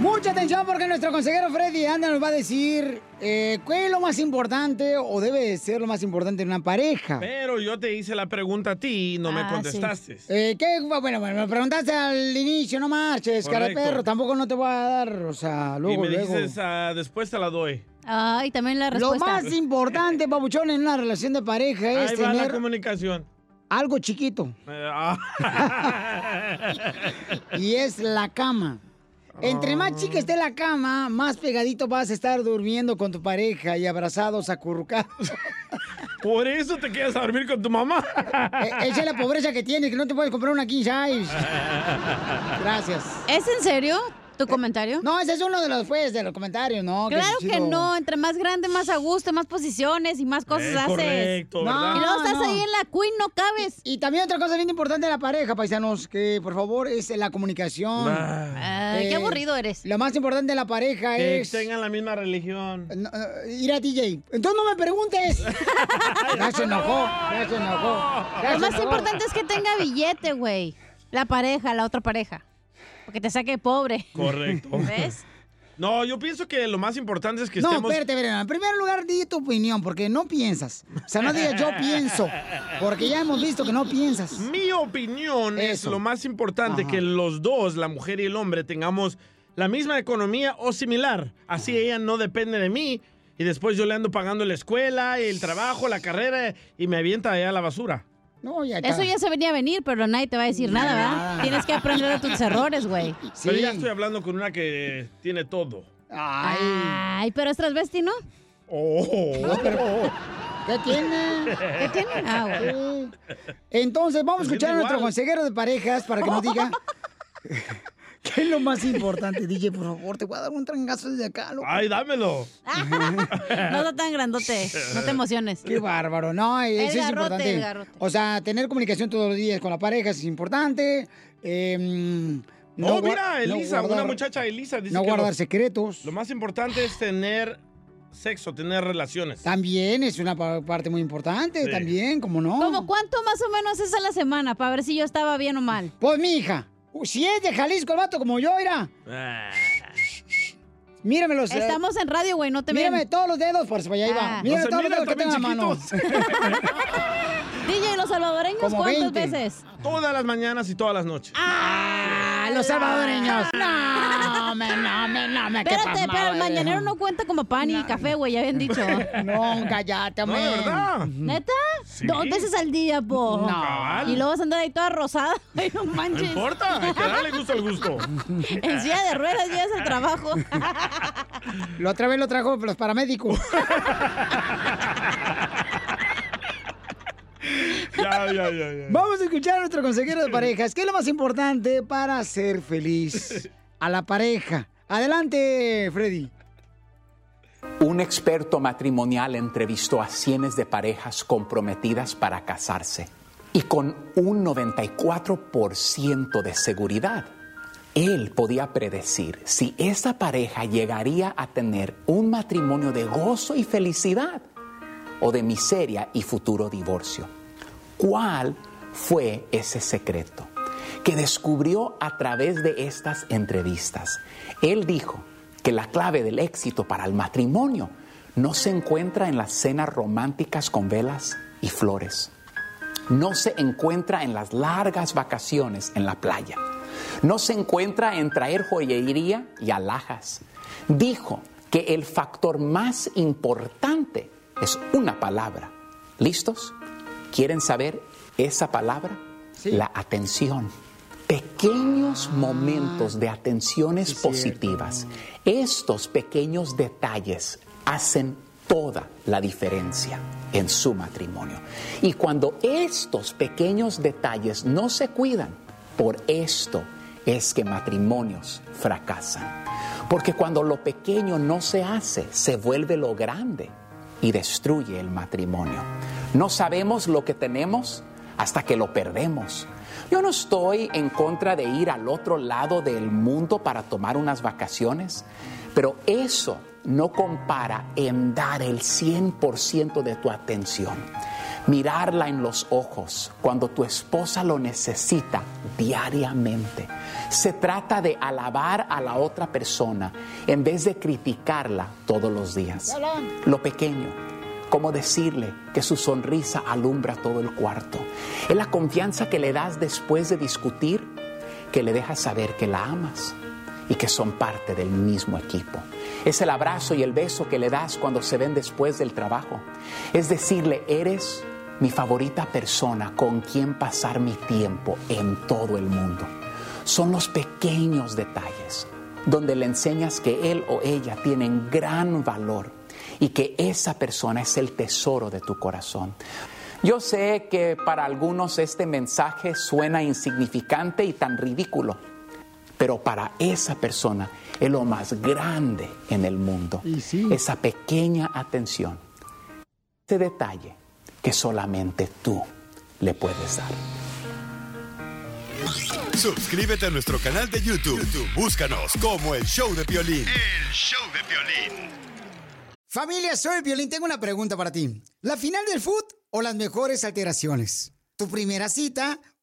Mucha atención porque nuestro consejero Freddy Anda nos va a decir eh, qué es lo más importante o debe ser lo más importante en una pareja. Pero yo te hice la pregunta a ti y no me Ah, contestaste. Eh, ¿qué? Bueno, bueno, me preguntaste al inicio, no marches, cara de Correcto. perro. Tampoco no te voy a dar, o sea, luego, y me luego. dices, ah, después te la doy. Ay, también la Lo respuesta. más importante, papuchón, en una relación de pareja es Ahí va la tener comunicación. Algo chiquito. Eh, ah. [LAUGHS] y es la cama. Entre más chica esté la cama, más pegadito vas a estar durmiendo con tu pareja y abrazados, acurrucados. [LAUGHS] Por eso te quedas a dormir con tu mamá. E- Esa es la pobreza que tienes, que no te puedes comprar una king size. [LAUGHS] Gracias. ¿Es en serio tu comentario? No, ese es uno de los, pues, de los comentarios, ¿no? Claro que no, entre más grande, más a gusto, más posiciones y más cosas Eh, haces. correcto, ¿verdad? Y luego estás No, no. ahí en la queen, no cabes. Y también otra cosa bien importante de la pareja, paisanos, que por favor es la comunicación. Ay, qué aburrido eres. Lo más importante de la pareja Que es... tengan la misma religión. Ir a DJ. Entonces no me preguntes. [LAUGHS] ya se enojó, ya se enojó. ya Lo se más enojó. importante es que tenga billete, güey. La pareja, la otra pareja. Porque te saque pobre. Correcto. [LAUGHS] ¿Ves? No, yo pienso que lo más importante es que No, estemos... espérate, espérate. En primer lugar, di tu opinión, porque no piensas. O sea, no digas yo pienso, porque ya hemos visto que no piensas. Mi opinión es lo más importante Ajá. que los dos, la mujer y el hombre, tengamos la misma economía o similar. Así ella no depende de mí y después yo le ando pagando la escuela, el trabajo, la carrera y me avienta allá a la basura. No, ya Eso ya se venía a venir, pero nadie te va a decir nada, ¿verdad? Tienes que aprender de tus errores, güey. [LAUGHS] Pero ya estoy hablando con una que tiene todo. Ay, pero es transvesti, ¿no? Oh. ¿Qué tiene? ¿Qué tiene? Ah, bueno. Entonces, vamos a Pues escuchar a nuestro consejero de parejas para que nos diga [LAUGHS] [LAUGHS] qué es lo más importante. [LAUGHS] DJ, por favor, te voy a dar un trangazo desde acá, loco. Ay, dámelo. [LAUGHS] No está tan grandote. No te emociones. Qué bárbaro, no, El eso es importante. el garrote. O sea, tener comunicación todos los días con la pareja es importante. Eh, no oh, mira, no Elisa, guardar- una muchacha Elisa dice no que guardar lo, secretos. lo más importante es tener sexo, tener relaciones. También es una pa- parte muy importante, Sí. también, como no. ¿Cómo cuánto más o menos es a la semana? Para ver si yo estaba bien o mal. Pues mi hija, si es de Jalisco el vato como yo, mira, Ah. mírame los... eh, Estamos en radio, güey, no te Mírame ven. todos los dedos, por si para allá iba. Ah. Mírame No todos los dedos que tengo en la mano. DJ, ¿los salvadoreños Como cuántas 20. veces? Todas las mañanas y todas las noches. Ah, los salvadoreños. No, me, no, me, no, me, qué Espérate, pero el mañanero no cuenta como pan y café, güey, ya habían dicho. [LAUGHS] No, cállate, hombre. No, de verdad. ¿Neta? Sí. Dos veces al día, po. No. Cabal. Y luego vas a andar ahí toda rosada. [LAUGHS] No No manches. importa, hay que darle gusto al gusto. [LAUGHS] En silla de ruedas llegas al trabajo. La otra vez lo trajo los paramédicos. [LAUGHS] Ya, ya, ya, ya. Vamos a escuchar a nuestro consejero de parejas. ¿Qué es lo más importante para ser feliz a la pareja? Adelante, Freddy. Un experto matrimonial entrevistó a cientos de parejas comprometidas para casarse y con un 94% de seguridad, él podía predecir si esa pareja llegaría a tener un matrimonio de gozo y felicidad o de miseria y futuro divorcio. ¿Cuál fue ese secreto que descubrió a través de estas entrevistas? Él dijo que la clave del éxito para el matrimonio no se encuentra en las cenas románticas con velas y flores. No se encuentra en las largas vacaciones en la playa. No se encuentra en traer joyería y alhajas. Dijo que el factor más importante es una palabra. ¿Listos? ¿Quieren saber esa palabra? La atención. Pequeños momentos de atenciones positivas. Estos pequeños detalles hacen toda la diferencia en su matrimonio. Y cuando estos pequeños detalles no se cuidan, por esto es que matrimonios fracasan. Porque cuando lo pequeño no se hace, se vuelve lo grande y destruye el matrimonio. No sabemos lo que tenemos hasta que lo perdemos. Yo no estoy en contra de ir al otro lado del mundo para tomar unas vacaciones, pero eso no compara en dar el 100% de tu atención. Mirarla en los ojos cuando tu esposa lo necesita diariamente. Se trata de alabar a la otra persona en vez de criticarla todos los días. Lo pequeño, como decirle que su sonrisa alumbra todo el cuarto. Es la confianza que le das después de discutir que le dejas saber que la amas y que son parte del mismo equipo. Es el abrazo y el beso que le das cuando se ven después del trabajo. Es decirle, eres mi favorita persona con quien pasar mi tiempo en todo el mundo. Son los pequeños detalles donde le enseñas que él o ella tienen gran valor y que esa persona es el tesoro de tu corazón. Yo sé que para algunos este mensaje suena insignificante y tan ridículo, pero para esa persona es lo más grande en el mundo. Esa pequeña atención, ese detalle que solamente tú le puedes dar. Suscríbete a nuestro canal de YouTube. YouTube, Búscanos como el show de violín. El show de violín. Familia, soy Violín. Tengo una pregunta para ti. ¿La final del foot o las mejores alteraciones? ¿Tu primera cita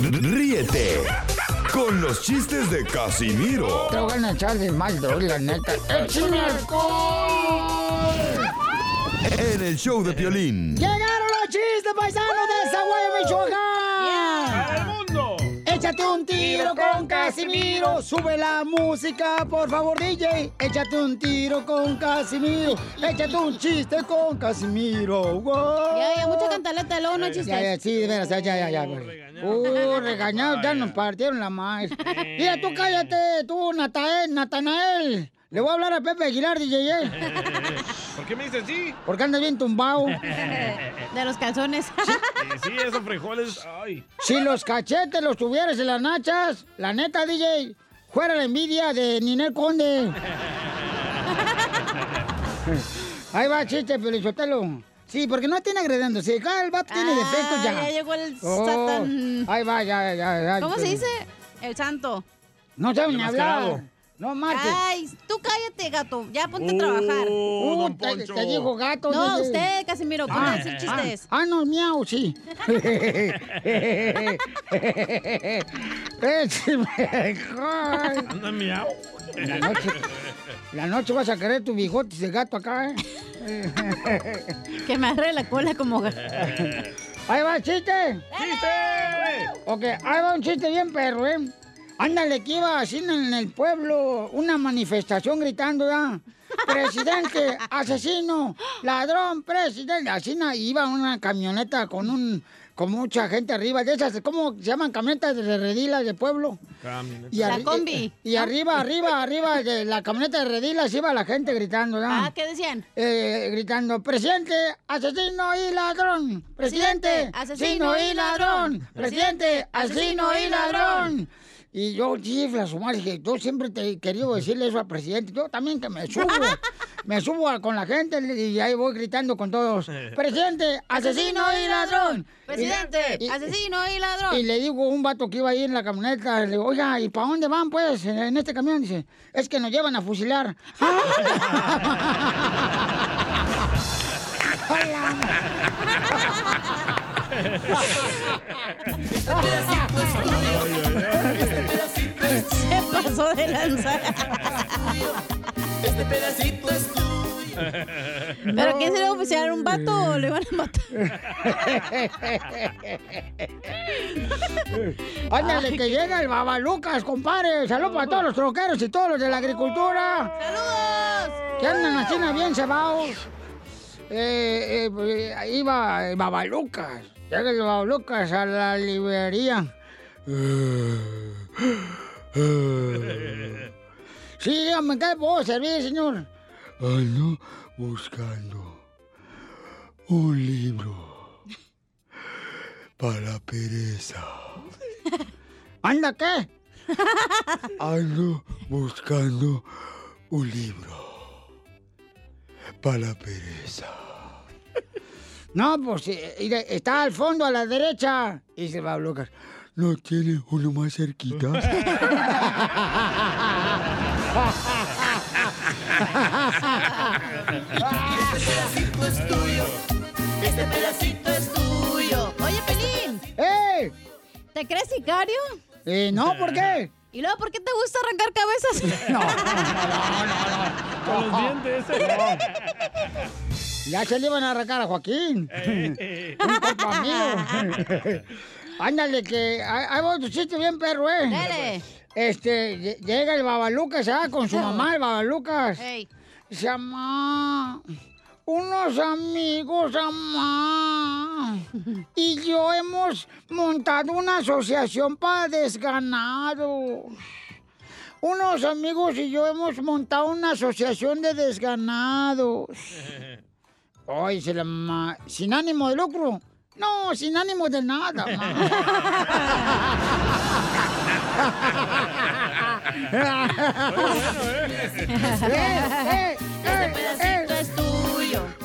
Ríete con los chistes de Casimiro Te voy a echar de mal, la neta. ¡Échame en el show de Piolín. ¡Llegaron los chistes paisanos de Zaguayo, Michoacán! Échate un tiro con Casimiro. Sube la música, por favor, DJ. Échate un tiro con Casimiro. Échate un chiste con Casimiro. Wow. Ya, ya, mucha cantaleta, luego no chistes. Ya, ya, sí, de veras, ya, ya, ya. ya. Uh, regañados, ya nos partieron la más. Mira, tú cállate, tú, Natael, Natanael. Le voy a hablar a Pepe Aguilar, DJ. [LAUGHS] ¿Por qué me dices así? Porque andas bien tumbado. [LAUGHS] De los calzones. Sí, esos frijoles. Ay. Si los cachetes los tuvieras en las nachas, la neta, DJ, fuera la envidia de Ninel Conde. [LAUGHS] Ahí va, chiste, Pelizotelo. Sí, porque no tiene agrediendo. Si acá el vato tiene Ah, defectos, ya. ya llegó el Oh, satán. Ahí va, ya, ya, ya. ¿Cómo se dice? El santo. No saben ni hablar. No marches. Ay, tú cállate, gato. Ya ponte a trabajar. Uh, don te- Poncho. te dijo gato, No, usted, Casimiro, ponte a decir chistes. Ah, ah, no, miau, sí. [LAUGHS] Ese Anda miau. La noche, la noche vas a querer tu bigotes de gato acá, ¿eh? [LAUGHS] Que me agarre la cola como gato. Ahí va el chiste. ¡Chiste! Ok, ahí va un chiste bien perro, ¿eh? Ándale, que iba así en el pueblo, una manifestación gritando, ¿ya? Presidente, [LAUGHS] asesino, ladrón, presidente. Así iba una camioneta con un, con mucha gente arriba, de esas, ¿cómo se llaman? Camionetas de redilas de pueblo. Y La combi. Y, y arriba, arriba, arriba de la camioneta de redilas iba la gente gritando, ¿ya? Ah, ¿qué decían? Eh, gritando, presidente, asesino y ladrón. Presidente, asesino y ladrón. Presidente, asesino y ladrón. Y yo, chifla, su madre, dije, yo siempre te he querido decirle eso al presidente. Yo también que me subo, [LAUGHS] me subo a- con la gente y ahí voy gritando con todos. Presidente, asesino y ladrón. Presidente, Y- asesino y ladrón. y le digo a un vato que iba ahí en la camioneta, le digo, oiga, ¿y para dónde van pues en en este camión? Dice, es que nos llevan a fusilar. [LAUGHS] [LAUGHS] Se pasó de lanza. Este pedacito es tuyo. ¿Pero quién se le va a oficiar? ¿Un vato o le van a matar? [LAUGHS] Ándale, que llega el Babalucas, compadre. Saludos para todos los troqueros y todos los de la agricultura. ¡Saludos! Que andan así bien cebados. Eh, eh, va el Babalucas. Llega el Babalucas a la librería. Sí, dígame, ¿qué puedo servir, señor? Ando buscando un libro para pereza. ¿Anda qué? Ando buscando un libro para pereza. No, pues eh, mire, está al fondo a la derecha. Y se va a bloquear. ¿No tiene uno más cerquita? Este pedacito es tuyo. Este pedacito es tuyo. Oye, Pelín. ¡Eh! ¿Te crees sicario? Eh, no, ¿por qué? ¿Y luego por qué te gusta arrancar cabezas? [LAUGHS] No, Con los dientes. [LAUGHS] Ya se le iban a arrancar a Joaquín. Un compa mío. Ándale, que ahí va tu chiste bien perro, ¿eh? Dale. Este, lle- llega el Babalucas, ¿ah? Con su mamá, el Babalucas. Ey. Dice, mamá, unos amigos, mamá, y yo hemos montado una asociación para desganados. Unos amigos y yo hemos montado una asociación de desganados. [LAUGHS] Ay, se la mamá, ¿sin ánimo de lucro? No, sin ánimo de nada. [LAUGHS]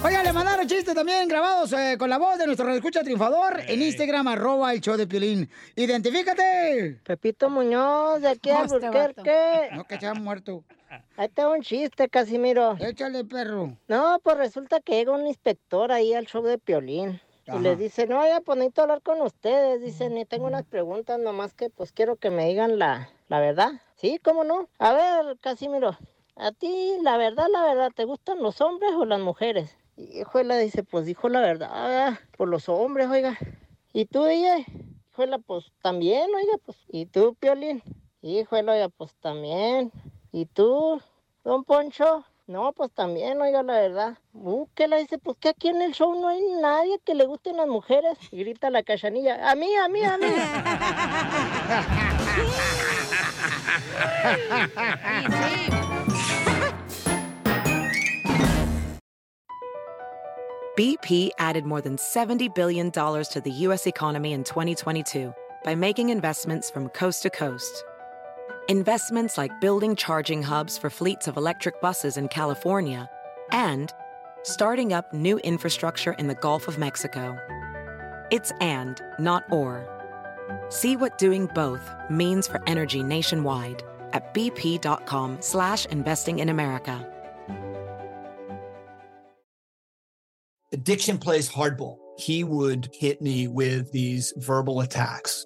Oiga, le mandaron chistes también grabados eh, con la voz de nuestro escucha triunfador en Instagram, arroba el show de Piolín. ¡Identifícate! Pepito Muñoz, de aquí a No, este Albuquerque. No, que se ha muerto. Ahí está un chiste, Casimiro. Échale, perro. No, pues resulta que llega un inspector ahí al show de Piolín. Ajá. Y les dice, no, ya pues necesito hablar con ustedes. Dicen, y tengo unas preguntas, nomás que pues quiero que me digan la, la verdad. Sí, ¿cómo no? A ver, Casimiro, a ti, la verdad, la verdad, ¿te gustan los hombres o las mujeres? Y Hijuela dice, pues dijo la verdad, por los hombres, oiga. ¿Y tú, DJ? Hijuela, pues también, oiga, pues. ¿Y tú, Piolín? Hijuela, oiga, pues también. ¿Y tú, don Poncho? No, pues también, oiga, la verdad. Uh, ¿qué le dice? Pues que aquí en el show no hay nadie que le gusten las mujeres. Y grita la cachanilla, a mí, a mí, a mí. BP added more than $70 billion to the U.S. economy in 2022 by making investments from coast to coast. Investments like building charging hubs for fleets of electric buses in California and starting up new infrastructure in the Gulf of Mexico. It's and, not or. See what doing both means for energy nationwide at bp.com slash investing in America. Addiction plays hardball. He would hit me with these verbal attacks.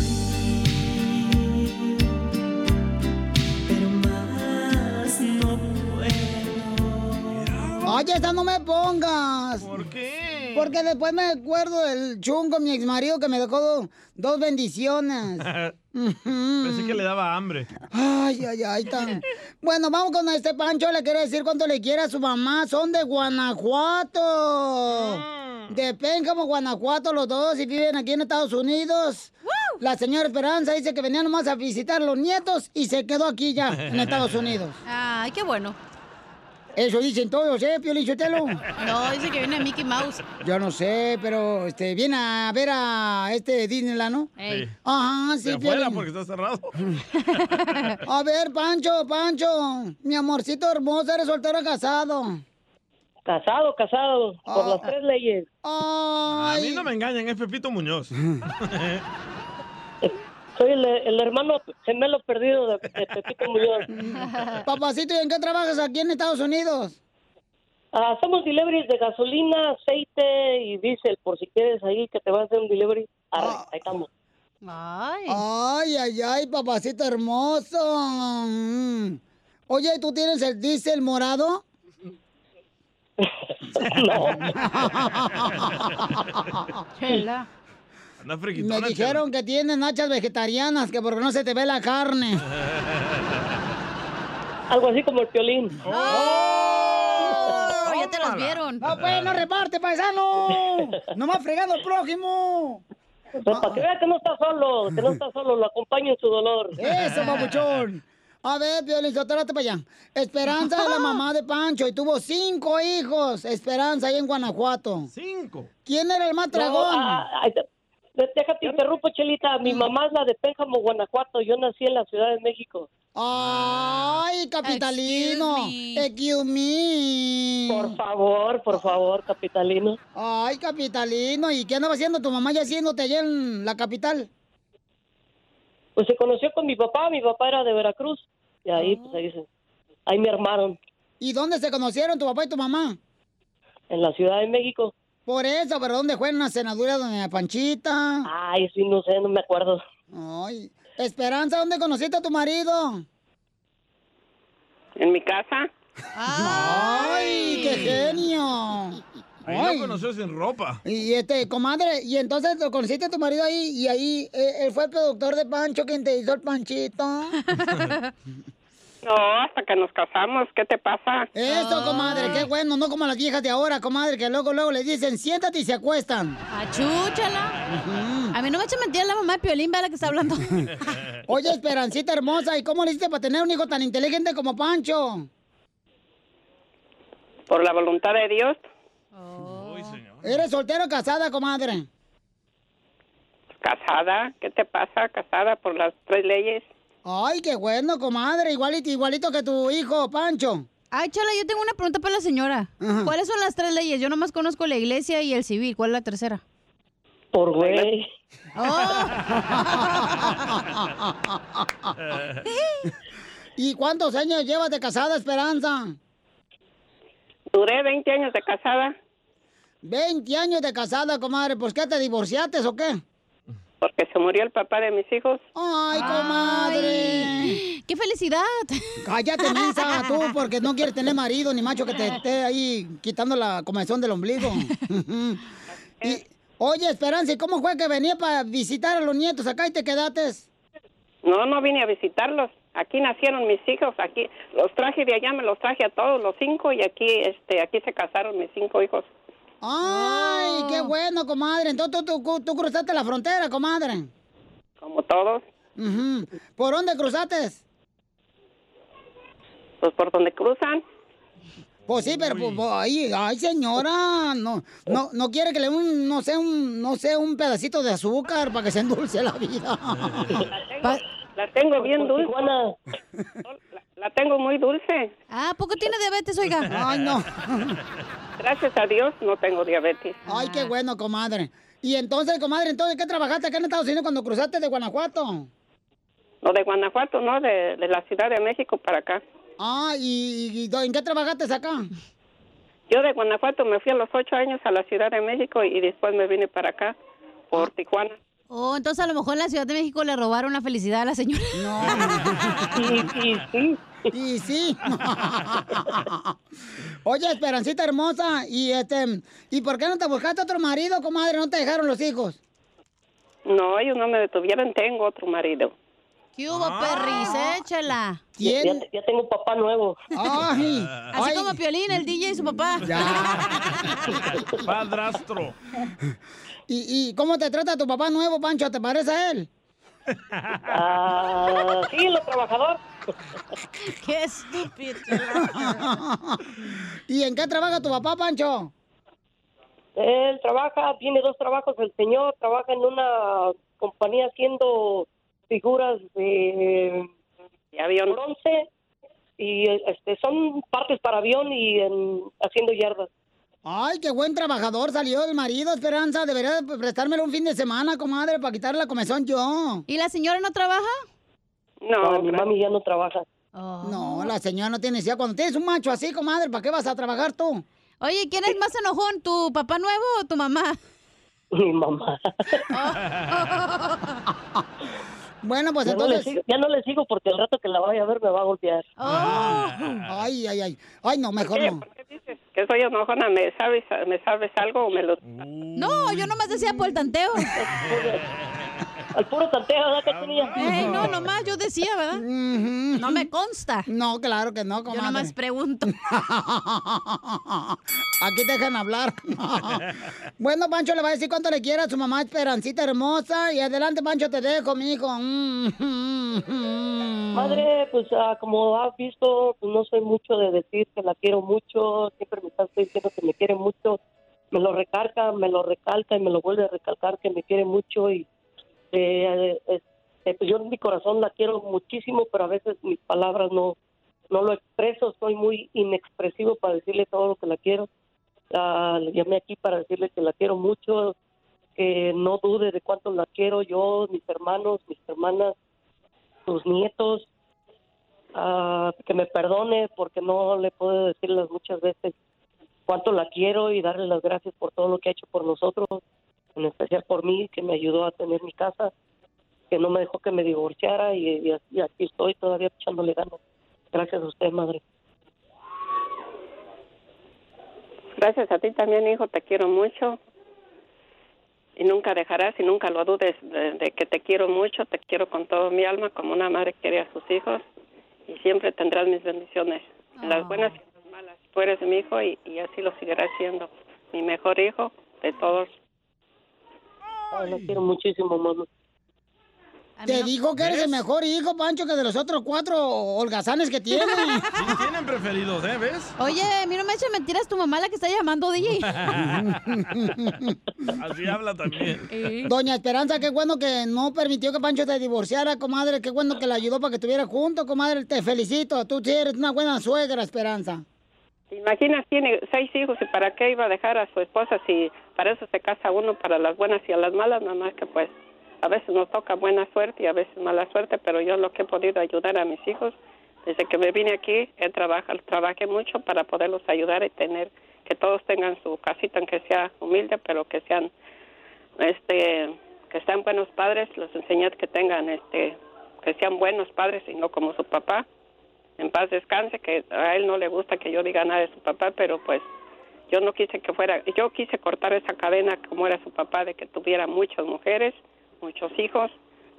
Oye, esa no me pongas. ¿Por qué? Porque después me acuerdo del chungo, mi ex marido, que me dejó do- dos bendiciones. [LAUGHS] Pensé que le daba hambre. Ay, ay, ay, tan. Bueno, vamos con este Pancho. Le quiere decir cuánto le quiere a su mamá. Son de Guanajuato. De Pénjamo, Guanajuato, los dos, y viven aquí en Estados Unidos. La señora Esperanza dice que venía nomás a visitar a los nietos y se quedó aquí ya, en Estados Unidos. Ay, qué bueno. Eso dicen todos, ¿eh, Pio Lichotelo? [LAUGHS] No, dice que viene Mickey Mouse. Yo no sé, pero este, viene a ver a este Disneyland, ¿no? Sí. Ajá, sí, afuera porque está cerrado. [LAUGHS] A ver, Pancho, Pancho, mi amorcito hermoso, ¿eres soltero o casado? Casado, casado, por las tres leyes. A mí no me engañan, es Pepito Muñoz. [LAUGHS] Soy el, el hermano gemelo perdido de, de Pepito Muñoz. [LAUGHS] Papacito, ¿y en qué trabajas aquí en Estados Unidos? Ah, hacemos deliveries de gasolina, aceite y diésel, por si quieres ahí que te va a hacer un delivery. Arre, ahí estamos. Ay. Ay, ay, ay, papacito hermoso. Mm. Oye, ¿tú tienes el diésel morado? [LAUGHS] [LAUGHS] Chela. Anda Me dijeron que tienes nachas vegetarianas, que porque no se te ve la carne. [LAUGHS] Algo así como el piolín. Oh, ya te los vieron. No, pues, no reparte, paisano. [LAUGHS] Nomás fregando al prójimo. Pues, para que vea que no está solo, que no está solo, lo acompaña en su dolor. Eso, papuchón. A ver, Piolín, trate para allá. Esperanza es la [LAUGHS] mamá de Pancho y tuvo cinco hijos. Esperanza, ahí en Guanajuato. ¿Cinco? ¿Quién era el más No, dragón? ah, ah, déjate interrumpo, Chelita. Mi mamá es la de Pénjamo, Guanajuato. Yo nací en la Ciudad de México. Ay, capitalino. Excuse me. Por favor, por favor, capitalino. Ay, capitalino. ¿Y qué andaba haciendo tu mamá ya haciéndote allá en la capital? Pues se conoció con mi papá. Mi papá era de Veracruz. Y ahí, pues ahí, se- ahí me armaron. ¿Y dónde se conocieron tu papá y tu mamá? En la Ciudad de México. Por eso, pero ¿dónde fue? ¿En una senadura doña Panchita? Ay, sí, no sé, no me acuerdo. Ay. Esperanza, ¿dónde conociste a tu marido? ¿En mi casa? ¡Ay, qué genio! Ahí Ay. lo conoció sin ropa. Y este, comadre, y entonces lo conociste a tu marido ahí, y ahí eh, él fue el productor de Pancho quien te hizo el panchito. [LAUGHS] No, hasta que nos casamos, ¿qué te pasa? Eso, comadre, qué bueno, no como las viejas de ahora, comadre, que luego, luego le dicen, siéntate y se acuestan. Achúchala. A mí no me echa mentira la mamá de Piolín, la que está hablando. [LAUGHS] Oye, Esperancita hermosa, ¿y cómo le hiciste para tener un hijo tan inteligente como Pancho? Por la voluntad de Dios, ¿Eres soltero o casada, comadre? casada, ¿qué te pasa? Casada por las tres leyes. Ay, qué bueno, comadre, igualito, igualito que tu hijo, Pancho. Ay, Chala, yo tengo una pregunta para la señora. ¿Cuáles son las tres leyes? Yo nomás conozco la iglesia y el civil. ¿Cuál es la tercera? Por güey. [LAUGHS] ¿Y cuántos años llevas de casada, Esperanza? Duré 20 años de casada 20 años de casada, comadre. ¿Pues qué, te divorciaste o qué? Porque se murió el papá de mis hijos. Ay, comadre. ¡Qué felicidad! Cállate, mensa, [LAUGHS] tú, porque no quieres tener marido ni macho que te esté ahí quitando la comezón del ombligo. [LAUGHS] y, Oye, Esperanza, ¿y cómo fue que venía para visitar a los nietos acá y te quedaste? No, no vine a visitarlos. Aquí nacieron mis hijos, aquí los traje de allá, me los traje a todos los cinco y aquí, este, aquí se casaron mis cinco hijos. ¡Ay, qué bueno, comadre! Entonces tú, tú- tú cruzaste la frontera, comadre. Como todos, Ujú. ¿Por dónde cruzaste? pues por donde cruzan. Pues sí, pero pues, pues, ay, ay, señora, no, no, no quiere que le un, no sé, un, no sé, un pedacito de azúcar para que se endulce la vida. [LAUGHS] La tengo bien dulce. [LAUGHS] La, tengo muy dulce. Ah, ¿poco tiene diabetes, oiga? [LAUGHS] Ay, no. Gracias a Dios no tengo diabetes. Ay, qué bueno, comadre. Y entonces, comadre, entonces, ¿qué trabajaste acá en Estados Unidos cuando cruzaste de Guanajuato? No de Guanajuato, no, de, de la Ciudad de México para acá. Ah, ¿y, y en qué trabajaste acá? Yo de Guanajuato me fui a los ocho años a la Ciudad de México y después me vine para acá, por Tijuana. Oh, entonces a lo mejor en la Ciudad de México le robaron la felicidad a la señora. No. Y, [LAUGHS] sí. Y sí. Oye, Esperancita hermosa, y este, ¿y por qué no te buscaste otro marido, comadre? ¿No te dejaron los hijos? No, ellos no me detuvieron, tengo otro marido. ¿Qué hubo, perris? Échela. Ya, ya- ya tengo papá nuevo. Ay. Así como Piolín, el DJ y su papá. [LAUGHS] Padrastro. ¿Y, ¿Y cómo te trata tu papá nuevo, Pancho? ¿Te parece a él? Ah, sí, lo trabajador. [LAUGHS] Qué estúpido. [LAUGHS] ¿Y en qué trabaja tu papá, Pancho? Él trabaja, tiene dos trabajos. El señor trabaja en una compañía haciendo figuras de, avión. bronce y este son partes para avión y en, haciendo yardas. Ay, qué buen trabajador salió el marido, Esperanza. Debería de prestármelo un fin de semana, comadre, para quitarle la comezón yo. ¿Y la señora no trabaja? No, mi mami ya no trabaja. No, la señora no tiene necesidad. Cuando tienes un macho así, comadre, ¿para qué vas a trabajar tú? Oye, ¿quién es más enojón, tu papá nuevo o tu mamá? Mi mamá. [LAUGHS] Bueno, pues ya No le entonces... sigo, ya no le sigo porque el rato que la vaya a ver me va a golpear. Ay, ay, ay. Ay, no, mejor ¿Qué? No. Que soy enojona, ¿me sabes, ¿me sabes algo o me lo...? No, yo nomás decía por el tanteo. [LAUGHS] Al puro tanteo, ¿verdad, Cachanilla? Ey, no, nomás yo decía, ¿verdad? No me consta. No, claro que no, comadre. Yo nomás pregunto. [LAUGHS] Aquí te dejan hablar. [LAUGHS] bueno, Pancho le va a decir cuánto le quiere a su mamá Esperancita hermosa. Y adelante, Pancho, te dejo, mi hijo. Madre, pues ah, como has visto, pues no soy mucho de decir que la quiero mucho, siempre me está diciendo que me quiere mucho, me lo recalca, me lo recalca y me lo vuelve a recalcar que me quiere mucho y eh, este, pues yo en mi corazón la quiero muchísimo, pero a veces mis palabras no, no lo expreso, soy muy inexpresivo para decirle todo lo que la quiero. Ah, le llamé aquí para decirle que la quiero mucho, que no dude de cuánto la quiero yo, mis hermanos, mis hermanas, sus nietos, ah, que me perdone porque no le puedo decirles muchas veces cuánto la quiero y darle las gracias por todo lo que ha hecho por nosotros, en especial por mí, que me ayudó a tener mi casa, que no me dejó que me divorciara y, y aquí estoy todavía echándole ganas. Gracias a usted, madre. Gracias a ti también, hijo, te quiero mucho. Y nunca dejarás y nunca lo dudes de, de que te quiero mucho, te quiero con todo mi alma, como una madre quiere a sus hijos. Y siempre tendrás mis bendiciones, en las buenas y en las malas. Tú eres mi hijo y, y así lo seguirás siendo. Mi mejor hijo de todos. Ay, la quiero muchísimo, mamá. Te dijo que eres el mejor hijo, Pancho, que de los otros cuatro holgazanes que tiene. [LAUGHS] Sí, tienen preferidos, ¿eh? ¿Ves? Oye, a mí no me eches mentiras tu mamá la que está llamando, DJ. [LAUGHS] Así habla también. [LAUGHS] Doña Esperanza, qué bueno que no permitió que Pancho te divorciara, comadre. Qué bueno que la ayudó para que estuviera junto, comadre. Te felicito. Tú sí eres una buena suegra, Esperanza. ¿Te imaginas? Tiene seis hijos y para qué iba a dejar a su esposa si para eso se casa uno, para las buenas y a las malas, nada más que pues a veces nos toca buena suerte y a veces mala suerte, pero yo lo que he podido ayudar a mis hijos, desde que me vine aquí, he trabajado, trabajé mucho para poderlos ayudar y tener, que todos tengan su casita, aunque sea humilde, pero que sean, este, que sean buenos padres, los enseñé que tengan, este, que sean buenos padres y no como su papá. En paz descanse, que a él no le gusta que yo diga nada de su papá, pero pues Yo no quise que fuera, yo quise cortar esa cadena como era su papá de que tuviera muchas mujeres, muchos hijos.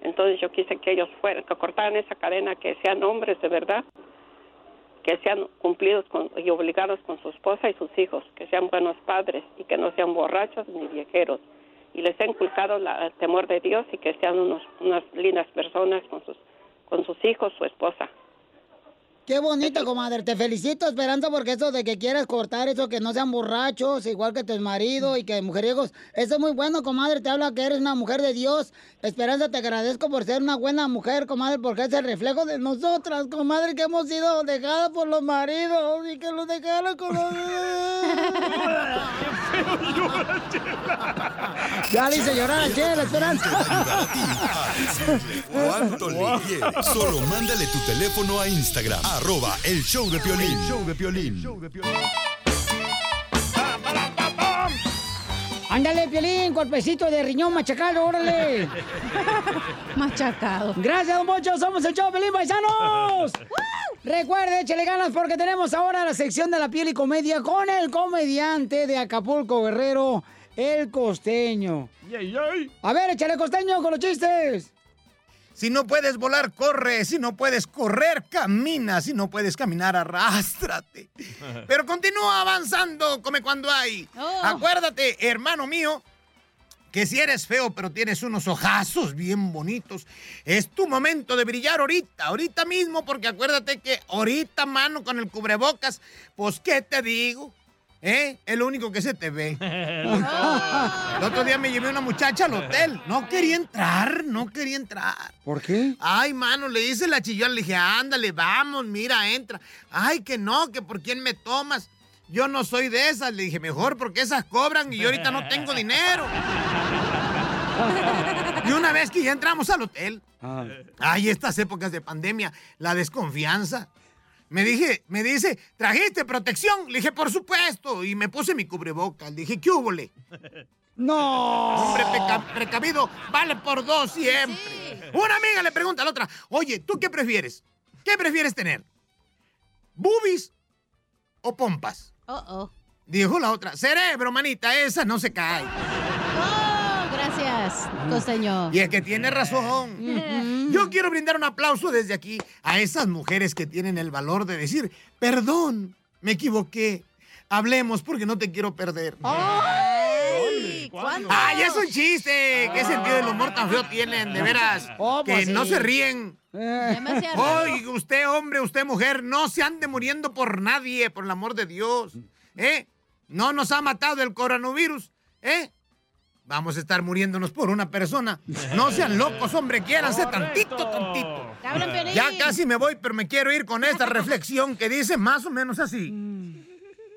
Entonces yo quise que ellos fueran, que cortaran esa cadena, que sean hombres de verdad, que sean cumplidos con- y obligados con su esposa y sus hijos, que sean buenos padres y que no sean borrachos ni viejeros. Y les he inculcado la- el temor de Dios y que sean unos, unas lindas personas con sus, con sus hijos, su esposa. Qué bonito, comadre. Te felicito, Esperanza, porque eso de que quieras cortar eso, que no sean borrachos, igual que tu marido y que mujeriegos, eso es muy bueno, comadre. Te habla que eres una mujer de Dios. Esperanza, te agradezco por ser una buena mujer, comadre, porque es el reflejo de nosotras, comadre, que hemos sido dejadas por los maridos y que los dejaron con los... [LAUGHS] ya le hice llorar a Chela, [LAUGHS] Esperanza. ¿Cuánto le quieres? Solo mándale tu teléfono a Instagram, arroba el show de Piolín. show de Piolín. Ándale, Piolín, golpecito de riñón machacado, órale. [LAUGHS] machacado. Gracias, don somos el show de Piolín, paisanos. [LAUGHS] Recuerde, échale ganas porque tenemos ahora la sección de la piel y comedia con el comediante de Acapulco, Guerrero, el costeño. A ver, échale costeño con los chistes. Si no puedes volar, corre. Si no puedes correr, camina. Si no puedes caminar, arrástrate. [LAUGHS] Pero continúa avanzando, come cuando hay. Acuérdate, hermano mío, que si eres feo pero tienes unos ojazos bien bonitos, es tu momento de brillar ahorita, ahorita mismo, porque acuérdate que ahorita, mano, con el cubrebocas, pues, ¿qué te digo? ¿Eh? Es lo único que se te ve. [LAUGHS] El otro día me llevé una muchacha al hotel. No quería entrar, no quería entrar. ¿Por qué? Ay, mano, le hice la chillona, le dije, ándale, vamos, mira, entra. Ay, que no, que por quién me tomas. Yo no soy de esas. Le dije, mejor porque esas cobran y yo ahorita no tengo dinero. Y una vez que ya entramos al hotel, ay, estas épocas de pandemia, la desconfianza. Me dije, me dice, ¿trajiste protección? Le dije, por supuesto. Y me puse mi cubrebocas. Le dije, ¿qué hubo? le? [LAUGHS] No. Hombre precavido vale por dos siempre. Una amiga le pregunta a la otra, oye, ¿tú qué prefieres? ¿Qué prefieres tener? ¿Boobies o pompas? Oh, oh. Dijo la otra, cerebro, manita, esa no se cae. Oh, gracias, costeño. Y es que tiene razón. Yo quiero brindar un aplauso desde aquí a esas mujeres que tienen el valor de decir, perdón, me equivoqué. Hablemos porque no te quiero perder. Ay, ¿cuándo? ¡Ay, es un chiste! ¿Qué sentido del humor tan feo tienen, de veras? Oh, que no se ríen. Demasiado. Oye, usted hombre, usted mujer, no se ande muriendo por nadie, por el amor de Dios. ¿Eh? No nos ha matado el coronavirus, ¿eh? Vamos a estar muriéndonos por una persona. No sean locos, hombre, quiéranse tantito, tantito. Ya casi me voy, pero me quiero ir con esta [LAUGHS] reflexión que dice más o menos así.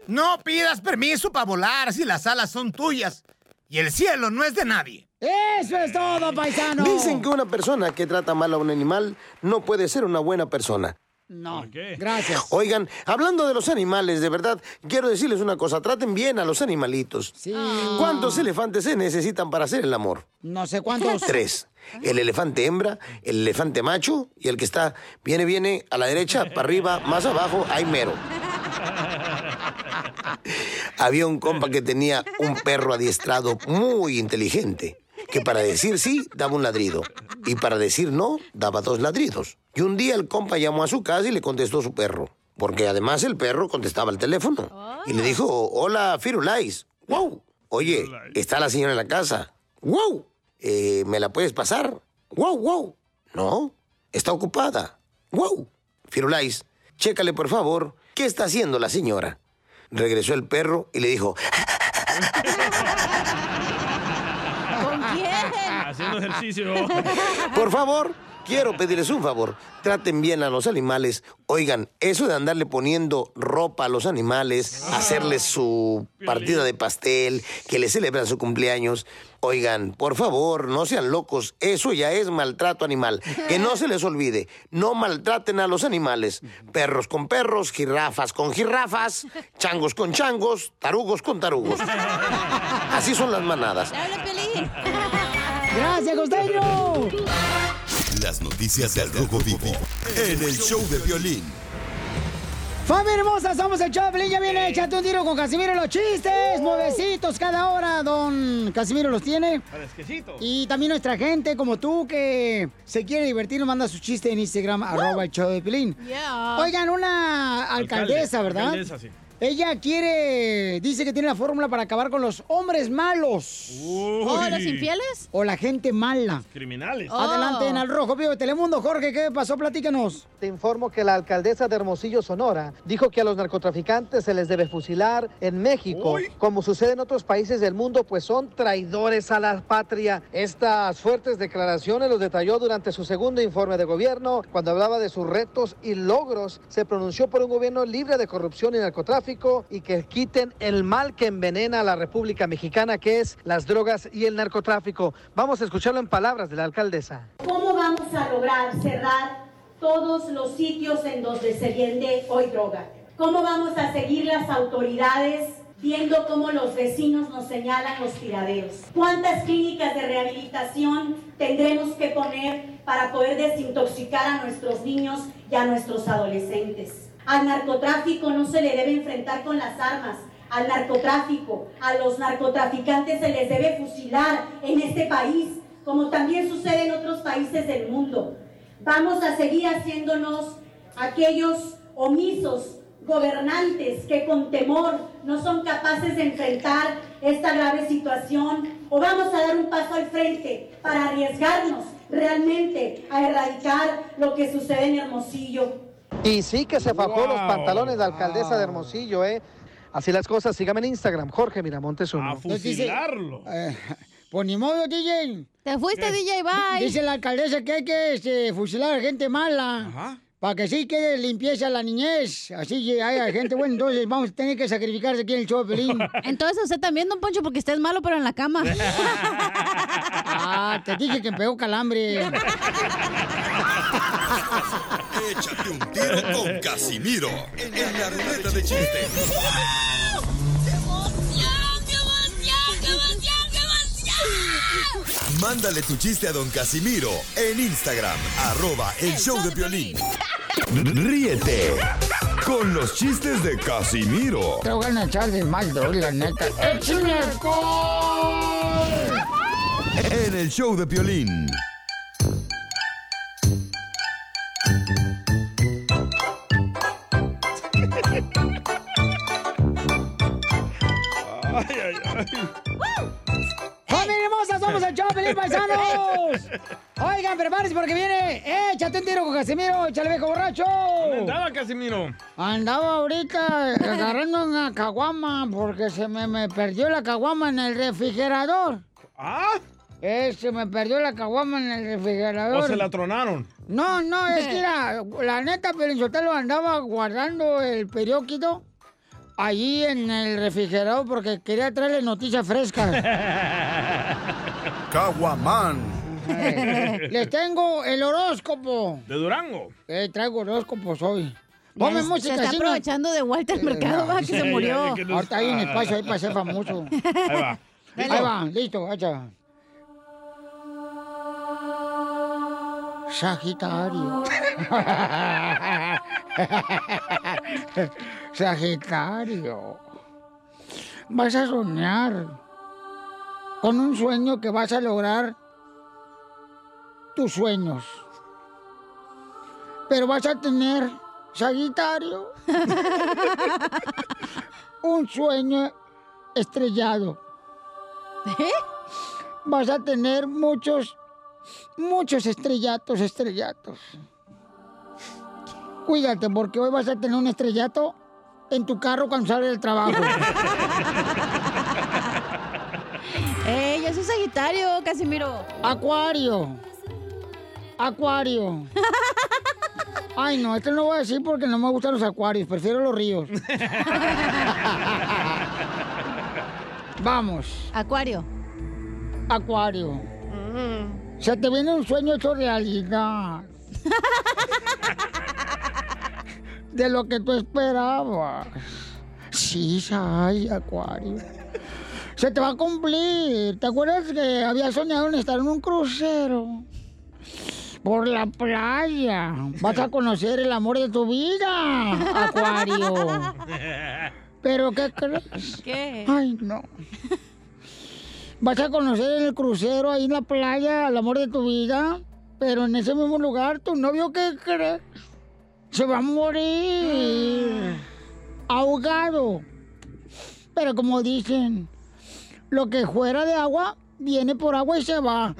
No pidas permiso para volar si las alas son tuyas y el cielo no es de nadie. Eso es todo, paisano. Dicen que una persona que trata mal a un animal no puede ser una buena persona. No, gracias. Oigan, hablando de los animales, de verdad, quiero decirles una cosa, traten bien a los animalitos. Sí. ¿Cuántos elefantes se necesitan para hacer el amor? No sé cuántos. Tres. El elefante hembra, el elefante macho y el que está, viene, viene, a la derecha, para arriba, más abajo, hay mero. [LAUGHS] Había un compa que tenía un perro adiestrado muy inteligente, que para decir sí daba un ladrido. Y para decir no daba dos ladridos. Y un día el compa llamó a su casa y le contestó su perro, porque además el perro contestaba el teléfono. Y le dijo, hola Firulais, wow, oye, está la señora en la casa, wow, eh, ¿me la puedes pasar? Wow, wow, no, está ocupada, wow. Firulais, chécale por favor, ¿qué está haciendo la señora? Regresó el perro y le dijo. [LAUGHS] [LAUGHS] Haciendo ejercicio. Por favor, quiero pedirles un favor. Traten bien a los animales. Oigan, eso de andarle poniendo ropa a los animales, hacerles su partida de pastel, que les celebran su cumpleaños. Oigan, por favor, no sean locos. Eso ya es maltrato animal. Que no se les olvide. No maltraten a los animales. Perros con perros, jirafas con jirafas, changos con changos, tarugos con tarugos. Así son las manadas. Gracias, costeño. Las noticias del Rojo Vivo en el show de violín. Familia hermosa, somos el Choplin, ya viene, échate un tiro con Casimiro los chistes, nuevecitos cada hora, don Casimiro los tiene. Y también nuestra gente, como tú, que se quiere divertir, nos manda su chiste en Instagram, arroba el show de Pilín. Yeah. Oigan, una alcaldesa, Alcalde, ¿verdad? alcaldesa, sí. Ella quiere, dice que tiene la fórmula para acabar con los hombres malos. ¿Oh, los infieles? O la gente mala. Criminales. Adelante en Al Rojo Vivo de Telemundo. Jorge, ¿qué pasó? Platícanos. Te informo que la alcaldesa de Hermosillo, Sonora, dijo que a los narcotraficantes se les debe fusilar en México, como sucede en otros países del mundo, pues son traidores a la patria. Estas fuertes declaraciones los detalló durante su segundo informe de gobierno, cuando hablaba de sus retos y logros. Se pronunció por un gobierno libre de corrupción y narcotráfico y que quiten el mal que envenena a la República Mexicana, que es las drogas y el narcotráfico. Vamos a escucharlo en palabras de la alcaldesa. ¿Cómo vamos a lograr cerrar todos los sitios en donde se vende hoy droga? ¿Cómo vamos a seguir las autoridades viendo cómo los vecinos nos señalan los tiraderos? ¿Cuántas clínicas de rehabilitación tendremos que poner para poder desintoxicar a nuestros niños y a nuestros adolescentes? Al narcotráfico no se le debe enfrentar con las armas. Al narcotráfico, a los narcotraficantes se les debe fusilar en este país, como también sucede en otros países del mundo. Vamos a seguir haciéndonos aquellos omisos gobernantes que con temor no son capaces de enfrentar esta grave situación o vamos a dar un paso al frente para arriesgarnos realmente a erradicar lo que sucede en Hermosillo. Y sí que se fajó los pantalones de alcaldesa de Hermosillo, ¿eh? Así las cosas, sígame en Instagram, Jorge Miramontes uno. Eh, pues ni modo, DJ. Te fuiste, DJ, bye. Dice la alcaldesa que hay que este, fusilar a gente mala. Para que sí quede limpieza la niñez. Así que haya gente buena. Entonces vamos a tener que sacrificarse aquí en el show de Pelín. [LAUGHS] Entonces usted también, don Poncho, porque usted es malo, pero en la cama. [LAUGHS] Ah, te dije que me pegó calambre. [LAUGHS] Échate un tiro con Casimiro en la ruleta de chistes. Mándale tu chiste a don Casimiro en Instagram, arroba el show de violín. Ríete con los chistes de Casimiro Te voy a echar de mal, la neta. ¡Échame alcohol! en el show de violín. Hermosa! ¡Somos el show Pelín, paisanos! Oigan, prepárense porque viene. ¡Échate un tiro con Casimiro! ¡Échale viejo borracho! ¿Dónde andaba Casimiro? Andaba ahorita agarrando una caguama porque se me, me perdió la caguama en el refrigerador. ¿Ah? Eh, se me perdió la caguama en el refrigerador. ¿O se la tronaron? No, no, es que mira, la neta, Pelinchotelo andaba guardando el periódico allí en el refrigerador porque quería traerle noticias frescas. [LAUGHS] Caguamán. Eh, Les tengo el horóscopo. ¿De Durango? Eh, traigo horóscopos hoy. Ponme se música está así, ¿no? aprovechando de Walter Mercado, va, que se murió. Ahorita hay un espacio ahí para ser famoso. [LAUGHS] Ahí va. Ahí va, listo, hacha. [LAUGHS] Sagitario. [LAUGHS] Sagitario. Vas a soñar con un sueño que vas a lograr tus sueños. Pero vas a tener, Sagitario, [LAUGHS] un sueño estrellado. Vas a tener muchos, muchos estrellatos, estrellatos. Cuídate, porque hoy vas a tener un estrellato en tu carro cuando sales del trabajo. [LAUGHS] ¡Ey, yo soy Sagitario, Casimiro! Acuario. Acuario. Ay, no, esto no voy a decir porque no me gustan los acuarios, prefiero los ríos. [LAUGHS] Vamos. Acuario. Acuario. Se te viene un sueño hecho realidad. [LAUGHS] De lo que tú esperabas. Sí, ay, Acuario. Se te va a cumplir. ¿Te acuerdas que había soñado en estar en un crucero? Por la playa. Vas a conocer el amor de tu vida, Acuario. ¿Pero qué crees? ¿Qué? Ay, no. Vas a conocer en el crucero ahí en la playa al amor de tu vida, pero en ese mismo lugar, tu novio, ¿qué crees? Se va a morir. Ahogado. Pero como dicen, lo que fuera de agua, viene por agua y se va.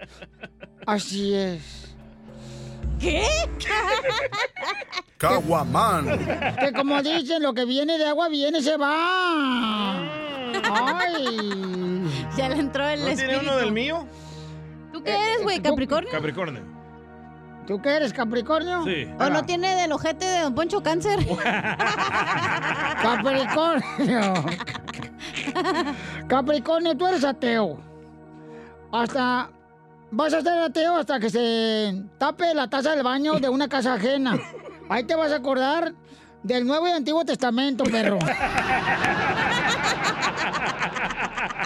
[LAUGHS] Así es. ¿Qué? [LAUGHS] Caguaman. Que como dicen, lo que viene de agua viene y se va. Ay. Ya le entró el ¿No tiene uno del mío? ¿Tú qué eres, güey? ¿Capricornio? Capricornio. ¿Tú qué eres, Capricornio? Sí. ¿O no tiene del ojete de Don Poncho cáncer? [LAUGHS] Capricornio. Capricornio, tú eres ateo. Hasta. Vas a ser ateo hasta que se tape la taza del baño de una casa ajena. Ahí te vas a acordar del Nuevo y Antiguo Testamento, perro.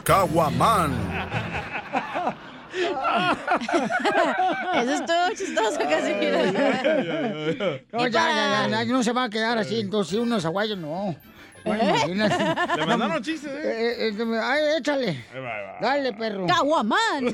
Caguaman. [LAUGHS] Eso es todo chistoso, casi. No, ya, ya, ya, ya, no se va a quedar así, entonces unos aguayos no. Bueno, ¿Eh? imagínate. [LAUGHS] Le mandaron chistes, ¿eh? Eh, eh, eh, ay, échale. Ahí va, ahí va. Dale, perro. ¡Caguamán!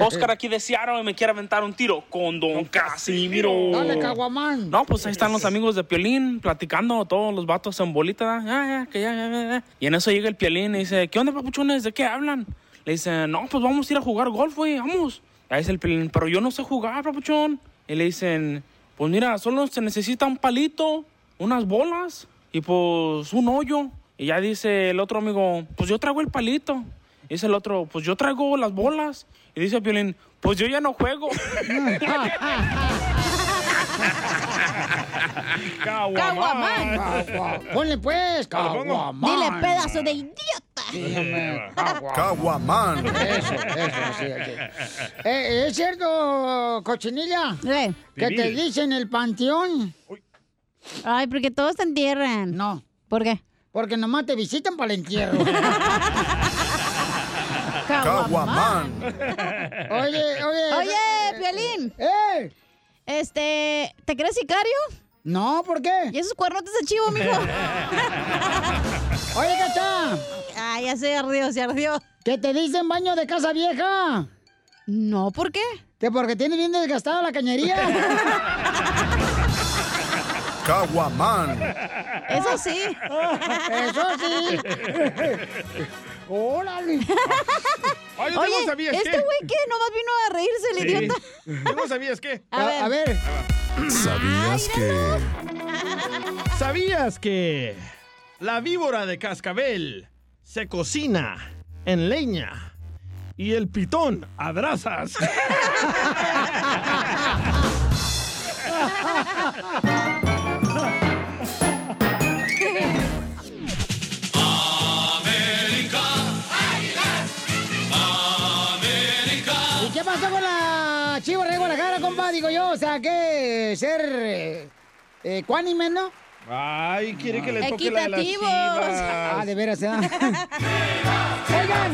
[LAUGHS] Oscar aquí de Seattle y me quiere aventar un tiro con Don Casimiro. Dale, Caguamán. No, pues ahí están los amigos de Piolín platicando, todos los vatos en bolita. Ya, ya, que ya, ya, ya, ya. Y en eso llega el Piolín y dice, ¿qué onda, papuchones? ¿De qué hablan? Le dice, no, pues vamos a ir a jugar golf, güey, vamos. Ahí dice el Piolín, pero yo no sé jugar, papuchón. Y le dicen, pues mira, solo se necesita un palito, unas bolas y pues un hoyo. Y ya dice el otro amigo, pues yo traigo el palito. Y dice el otro, pues yo traigo las bolas. Y dice el Piolín, pues yo ya no juego. [LAUGHS] ¡Caguamán! Cagua- Ponle pues, Caguamán. Dile, pedazo de idiota. [LAUGHS] Caguamán. Eso, eso, sí, sí. [LAUGHS] Eh, ¿Es cierto, cochinilla? Que te dicen el panteón. Ay, porque todos te entierran. No. ¿Por qué? Porque nomás te visitan para el entierro. [LAUGHS] Caguaman. Oye, oye. Oye, Piolín. ¡Eh! Este, ¿te crees sicario? No, ¿por qué? ¿Y esos cuernotes de chivo, mijo? Oye, Cacha. Ay, ya se ardió, se ardió. ¿Que te dicen baño de casa vieja? No, ¿por qué? Que porque tiene bien desgastada la cañería. [LAUGHS] Caguaman. Eso sí. Eso sí. [LAUGHS] Órale. Ay, yo Oye, no sabías ¿este qué. güey qué? ¿Nomás vino a reírse el Sí. idiota? ¿Tú no sabías qué? A ver. A ver. ¿Sabías que... ¿Sabías que la víbora de cascabel se cocina en leña y el pitón a brasas? ¿Y qué pasó con la chiva de Guadalajara, compa? Digo yo, o sea, que ser eh, eh, cuánime, ¿no? Ay, quiere que le toque la de las Equitativos. chivas. Ah, de veras, ¿eh? [LAUGHS] Oigan,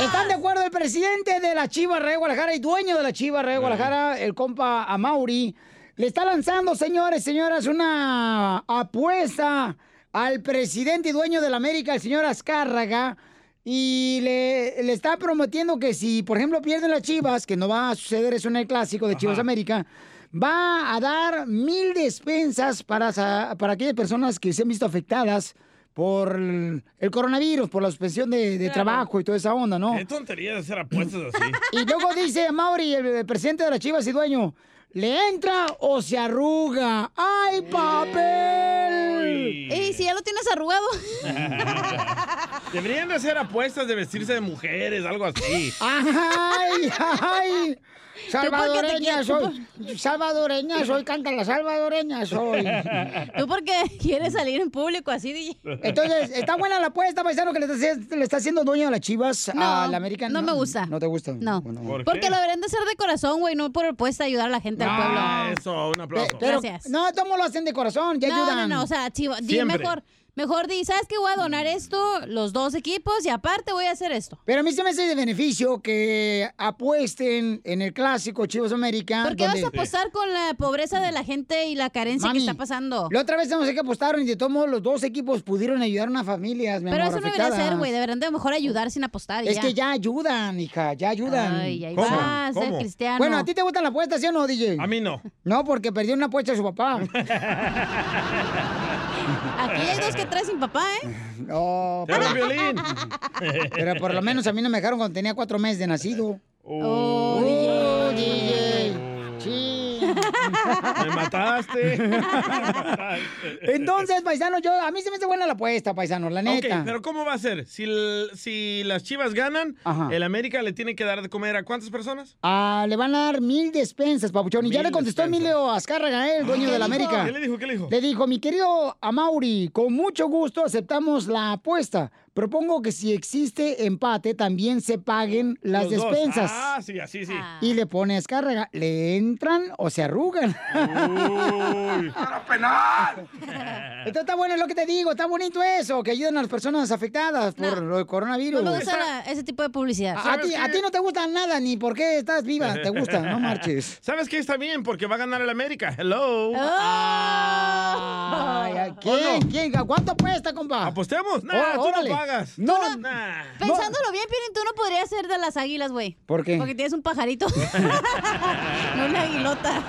¿están de acuerdo el presidente de la Chiva de Guadalajara y dueño de la Chiva de Guadalajara, el compa Amauri? Le está lanzando, señores, señoras, una apuesta al presidente y dueño de la América, el señor Azcárraga, y le, le está prometiendo que si, por ejemplo, pierden las Chivas, que no va a suceder eso en el clásico de Chivas América, va a dar mil despensas para, para aquellas personas que se han visto afectadas por el el coronavirus, por la suspensión de, de Claro. trabajo y toda esa onda, ¿no? Qué tontería de hacer apuestas así. [LAUGHS] Y luego dice Mauri, el, el presidente de las Chivas y dueño, ¿le entra o se arruga? ¡Ay, papel! Ey, si ya lo tienes arrugado. [LAUGHS] Deberían de hacer apuestas de vestirse de mujeres, algo así. [LAUGHS] ¡Ay, ay! Salvadoreña soy. Salvadoreña soy, canta la salvadoreña soy. [LAUGHS] Tú porque quieres salir en público así, DJ. Entonces, está buena la apuesta, paisano, que le está, le está haciendo dueño a las chivas No, a la América. no me gusta. ¿No te gusta? No. Bueno. Porque lo deberían de hacer de corazón, güey, no por apuesta ayudar a la gente del pueblo. Ah, eso, un aplauso. pero, Gracias. no, todos lo hacen de corazón, ya no, ayudan. no, no, o sea, chivo, mejor, Mejor di, ¿sabes qué? Voy a donar esto, los dos equipos, y aparte voy a hacer esto. Pero a mí se me hace de beneficio que apuesten en el clásico Chivas América. ¿Por qué vas a apostar con la pobreza de la gente y la carencia Mami, que está pasando? La otra vez no sé que apostaron y de todos modos los dos equipos pudieron ayudar a unas familias, mi Pero amor, eso no debería ser, güey. Deberían de mejor ayudar sin apostar. y Es ya. que ya ayudan, hija, ya ayudan. Ay, ahí ¿Cómo? vas, ¿Cómo? Cristiano. Bueno, ¿a ti te gustan las apuestas, sí o no, DJ? A mí no. No, porque perdió una apuesta de su papá. [LAUGHS] [LAUGHS] Aquí hay dos que traes sin papá, ¿eh? No, habla Piolín. [LAUGHS] pero por lo menos a mí no me dejaron cuando tenía cuatro meses de nacido. Oh, Oh. Sí. Me mataste. [LAUGHS] Entonces, paisano, yo, a mí se me hace buena la apuesta, paisano, la Ok, neta. pero ¿cómo va a ser? Si, el- si las chivas ganan, el América le tiene que dar de comer a cuántas personas? Ah, le van a dar mil despensas, papuchón. Y ya le contestó Emilio Azcárraga, ¿eh? el dueño ¿Qué de la dijo? América. ¿Qué le dijo? ¿Qué le dijo? Le dijo, mi querido Amauri, con mucho gusto aceptamos la apuesta. Propongo que si existe empate, también se paguen las Los dos. despensas. Ah, sí, así sí. Y le pone a Azcárraga, ¿le entran o se arrugan? [LAUGHS] penal! Esto está bueno, es lo que te digo, está bonito eso, que ayuden a las personas afectadas por lo del coronavirus. No me gusta la- ese tipo de publicidad. A, ti, a ti no te gusta nada, ni por qué estás viva, [LAUGHS] te gusta, no marches. ¿Sabes qué está bien? Porque va a ganar el América. Hello. Ay, ¿Quién? ¿Quién? ¿Cuánto cuesta, compa? ¿Apostemos? Nah, Oh, tú órale. no pagas. No, Pensándolo bien, Piolín, tú no podrías ser de las águilas, güey. ¿Por qué? Porque tienes un pajarito. [LAUGHS] [LAUGHS] no una aguilota.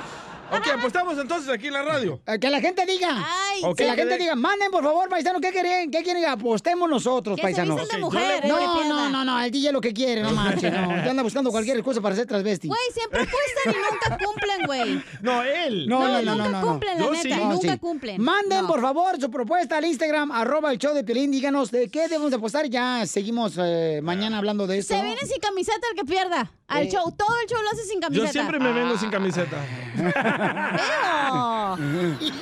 Ok, apostamos entonces aquí en la radio. Eh, Que la gente diga. Ay, Ok, que la que gente de- diga, manden por favor, paisano, ¿qué quieren? ¿Qué quieren? Apostemos nosotros, paisanos. visten de Ok, mujer, le- no, no, no, no, el DJ lo que quiere, no marches, no. Ya anda buscando cualquier excusa para ser transvesti. Güey, siempre apuestan y nunca cumplen, güey. [LAUGHS] No, él. No, no, no, nunca no, no. cumplen, la neta, sí. Nunca sí. cumplen. Manden, No. por favor, su propuesta al Instagram, arroba el show de Piolín. Díganos de qué debemos de apostar. Ya seguimos eh, mañana hablando de esto. Se viene sin camiseta el que pierda. Al Eh. show, todo el show lo hace sin camiseta. Yo siempre me vengo sin camiseta. [LAUGHS]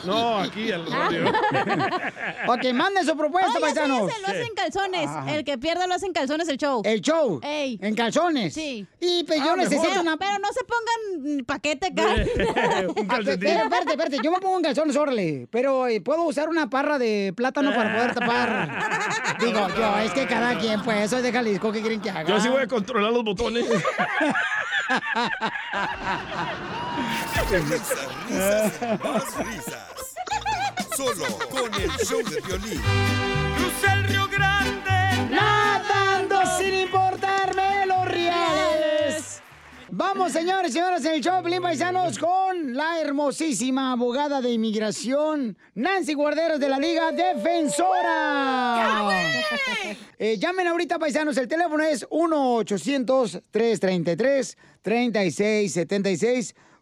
No, aquí al radio. [LAUGHS] ok, manden su propuesta, Oye, paisanos. ese lo hacen calzones. Ajá. El que pierda lo hacen calzones el show. El show. Ey. En calzones. Sí. Y pues, yo Ah, necesito mejor. una. Pero no se pongan paquete. Ah, pe- Pero espérate, espérate, yo me pongo en calzones, órale. Pero eh, puedo usar una parra de plátano para poder tapar. [LAUGHS] Digo, yo, es que cada quien, pues, soy de Jalisco, ¿qué quieren que haga? Yo sí voy a controlar los botones. [LAUGHS] Risas, risas, más risas. Solo con el show de violín. Crucé el Río Grande. Nadando sin importarme los reales. Vamos, señores y señoras, en el show, Pelín Paisanos, con la hermosísima abogada de inmigración, Nancy Guarderas de la Liga Defensora. Eh, llamen ahorita, paisanos, el teléfono es 1-800-333-3676.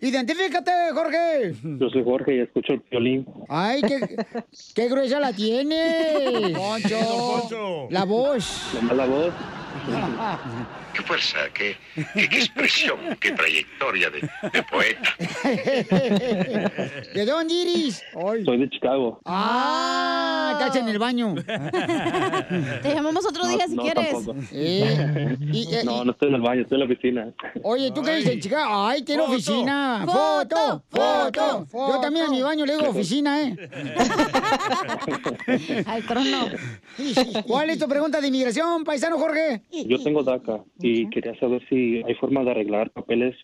Identifícate, Jorge. Yo soy Jorge y escucho el violín. Ay, qué, qué gruesa la tiene. Poncho. La voz. La voz. Qué fuerza, qué, qué, qué expresión, qué trayectoria de, de poeta. ¿De dónde iris? Soy de Chicago. Ah, estás en el baño. Te llamamos otro día si no, quieres. Eh, y- eh, no, no estoy en el baño, estoy en la oficina. Oye, ¿tú qué dices, chica? Ay, tiene Foto. Oficina. Foto, Foto, foto, Yo también en mi baño le digo oficina, ¿eh? [LAUGHS] Al trono. ¿Cuál es tu pregunta de inmigración, paisano Jorge? Yo tengo DACA y quería saber si hay forma de arreglar papeles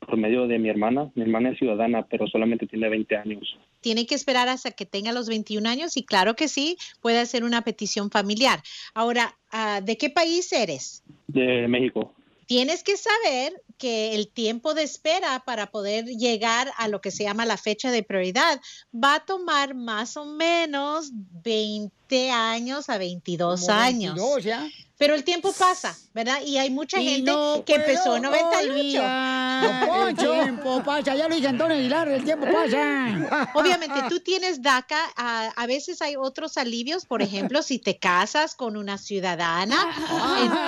por medio de mi hermana. Mi hermana es ciudadana, pero solamente tiene 20 años. Tiene que esperar hasta que tenga los 21 años y claro que sí, puede hacer una petición familiar. Ahora, ah, ¿de qué país eres? De México. Tienes que saber que el tiempo de espera para poder llegar a lo que se llama la fecha de prioridad va a tomar más o menos 20 años a 22 Como años. 22 ya. Pero el tiempo pasa, ¿verdad? Y hay mucha Y gente no que empezó en puedo 98. olvidar. El tiempo pasa, ya lo dije Antonio Aguilar, el tiempo pasa. [LAUGHS] Obviamente, tú tienes DACA, a, a veces hay otros alivios, por ejemplo, si te casas con una ciudadana. [LAUGHS]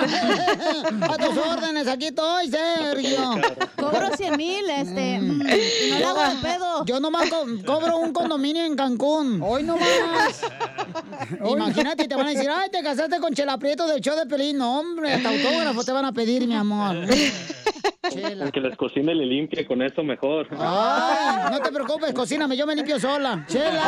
A tus órdenes, aquí estoy, Sergio. [LAUGHS] Cobro 100 mil, este, mm, y no le hago de pedo. Yo nomás co- cobro un condominio en Cancún. Hoy nomás. Imagínate, te van a decir, ay, te casaste con Chela Prieto del show de Pelín. No, hombre, hasta autógrafo te van a pedir, mi amor. [LAUGHS] Chela. El que les cocine y le limpie con eso mejor. Ay, no te preocupes, cocíname, yo me limpio sola. Chela.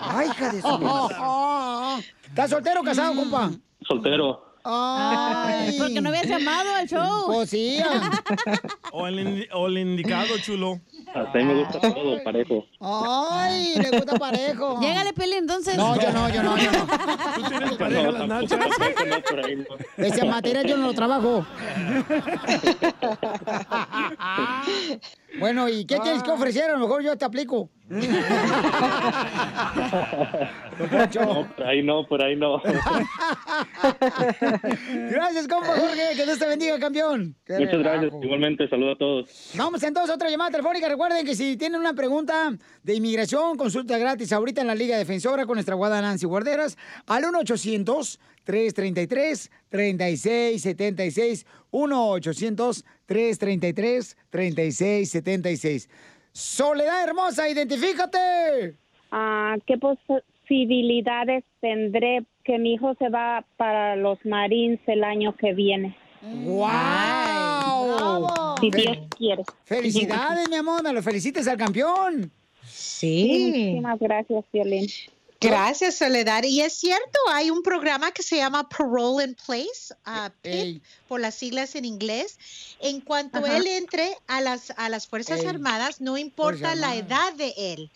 Ay, hija de su... ¿Estás soltero o casado, compa? Soltero. Ay. Porque no habías llamado al show. Pues sí. O el, indi- o el indicado, chulo. Hasta ahí me gusta todo, parejo. Ay, le gusta parejo. [LAUGHS] Llégale, Peli, entonces. No, yo no, yo no, yo no. ¿Tú tienes pareja, las nachas? No, no. Ese material yo no lo trabajo. [LAUGHS] Bueno, ¿y qué tienes que ofrecer? A lo mejor yo te aplico. [LAUGHS] No, por ahí no, por ahí no. Gracias, compa Jorge. Que Dios te bendiga, campeón. Muchas gracias. Igualmente, saludo a todos. Vamos entonces a otra llamada telefónica. Recuerden que si tienen una pregunta de inmigración, consulta gratis ahorita en la Liga Defensora con nuestra guada Nancy Guarderas al 1-800-333-3676. 1-800-333-3676. Soledad hermosa, identifícate. Ah, ¿Qué posibilidades tendré que mi hijo se va para los Marines el año que viene? ¡Wow! Si Dios quiere. Felicidades, mi amor. Me lo felicites al campeón. Sí. Muchísimas gracias, Violín. Gracias, Soledad. Y es cierto, hay un programa que se llama Parole in Place, ah, PIP, por las siglas en inglés. En cuanto Ajá. él entre a las, a las Fuerzas Ey. Armadas, no importa la edad de él,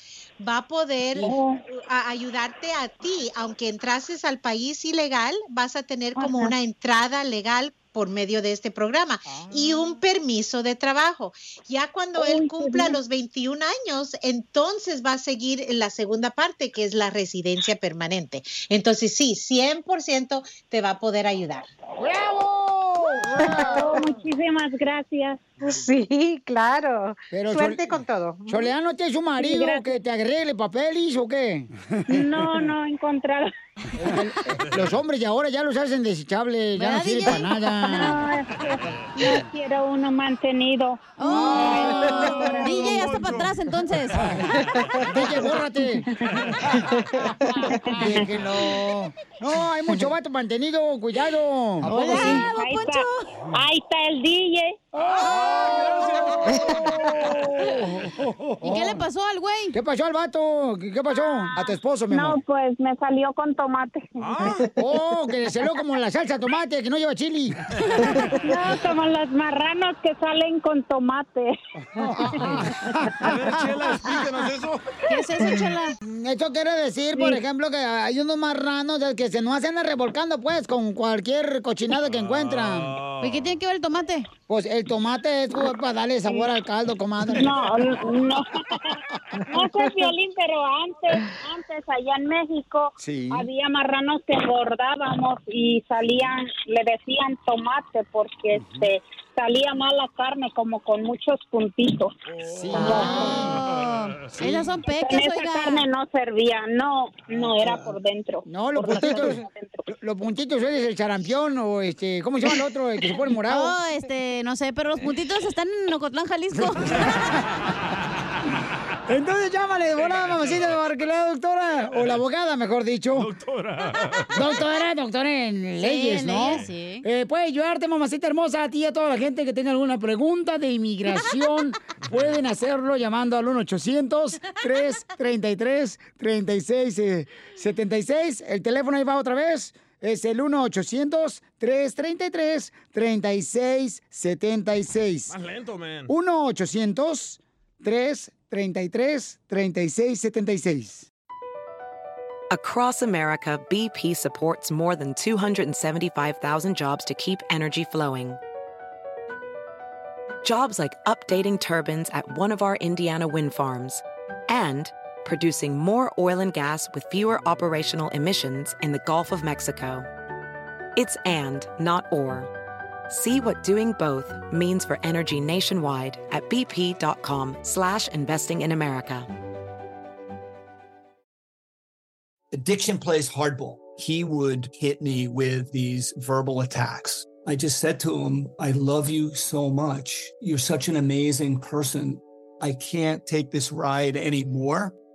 va a poder Oh. a- ayudarte a ti. Aunque entrases al país ilegal, vas a tener como Ajá. una entrada legal por medio de este programa y un permiso de trabajo. Ya cuando él cumpla los 21 años, entonces va a seguir en la segunda parte, que es la residencia permanente. Entonces, sí, 100% te va a poder ayudar. Oh, [LAUGHS] muchísimas gracias. Sí, claro. Pero Suerte Sol- con todo. Soledad, ¿no tienes un marido gracias. que te arregle papeles o qué? No, no encontraron. [LAUGHS] Los hombres de ahora ya los hacen desechables, ya no ¿Verdad, sirven DJ? para nada. No, es que yo quiero uno mantenido. Oh, DJ, hasta para atrás entonces. [LAUGHS] DJ, bórrate. Déjenlo. No, hay mucho vato mantenido, cuidado. ¿A poco Hola, sí? ahí está, ahí está el DJ. ¿Y qué le pasó al güey? ¿Qué pasó al vato? ¿Qué, pasó? A tu esposo, mi No, amor. pues me salió con tomate. Oh, que le salió como la salsa tomate, que no lleva chili. No, como los marranos que salen con tomate. A ver, Chela, explícanos eso. ¿Qué es eso, Chela? Esto quiere decir, por Sí. ejemplo, que hay unos marranos que se no hacen revolcando, pues, con cualquier cochinada que encuentran. ¿Y qué tiene que ver el tomate? Pues el tomate es para darle sabor al caldo, comadre. No, no. No sé, Violín, pero antes, antes allá en México Sí. había marranos que engordábamos y salían, le decían tomate porque este salía mal la carne como con muchos puntitos. Sí. Esas son pecas, esa oiga. carne no servía, no, no era por dentro. No, los Por puntitos, dentro. los puntitos es el charampión o este, ¿cómo se llama el otro? El que se pone morado. [LAUGHS] Oh, este, no sé, pero los puntitos están en Ocotlán, Jalisco. [LAUGHS] Entonces llámale de volada, mamacita, para que la doctora, o la abogada, mejor dicho. Doctora. [LAUGHS] Doctora, doctora en leyes, en ¿no? leyes, sí. Eh, puede ayudarte, mamacita hermosa, a ti y a toda la gente que tenga alguna pregunta de inmigración. [LAUGHS] pueden hacerlo llamando al 1-800-333-3676. El teléfono ahí va otra vez. Es el 1-800-333-3676. Más lento, man. 1-800-333-3676. Across America, BP supports more than 275,000 jobs to keep energy flowing. Jobs like updating turbines at one of our Indiana wind farms and producing more oil and gas with fewer operational emissions in the Gulf of Mexico. It's and, not or. See what doing both means for energy nationwide at bp.com slash investing in America. Addiction plays hardball. He would hit me with these verbal attacks. I just said to him, I love you so much. You're such an amazing person. I can't take this ride anymore.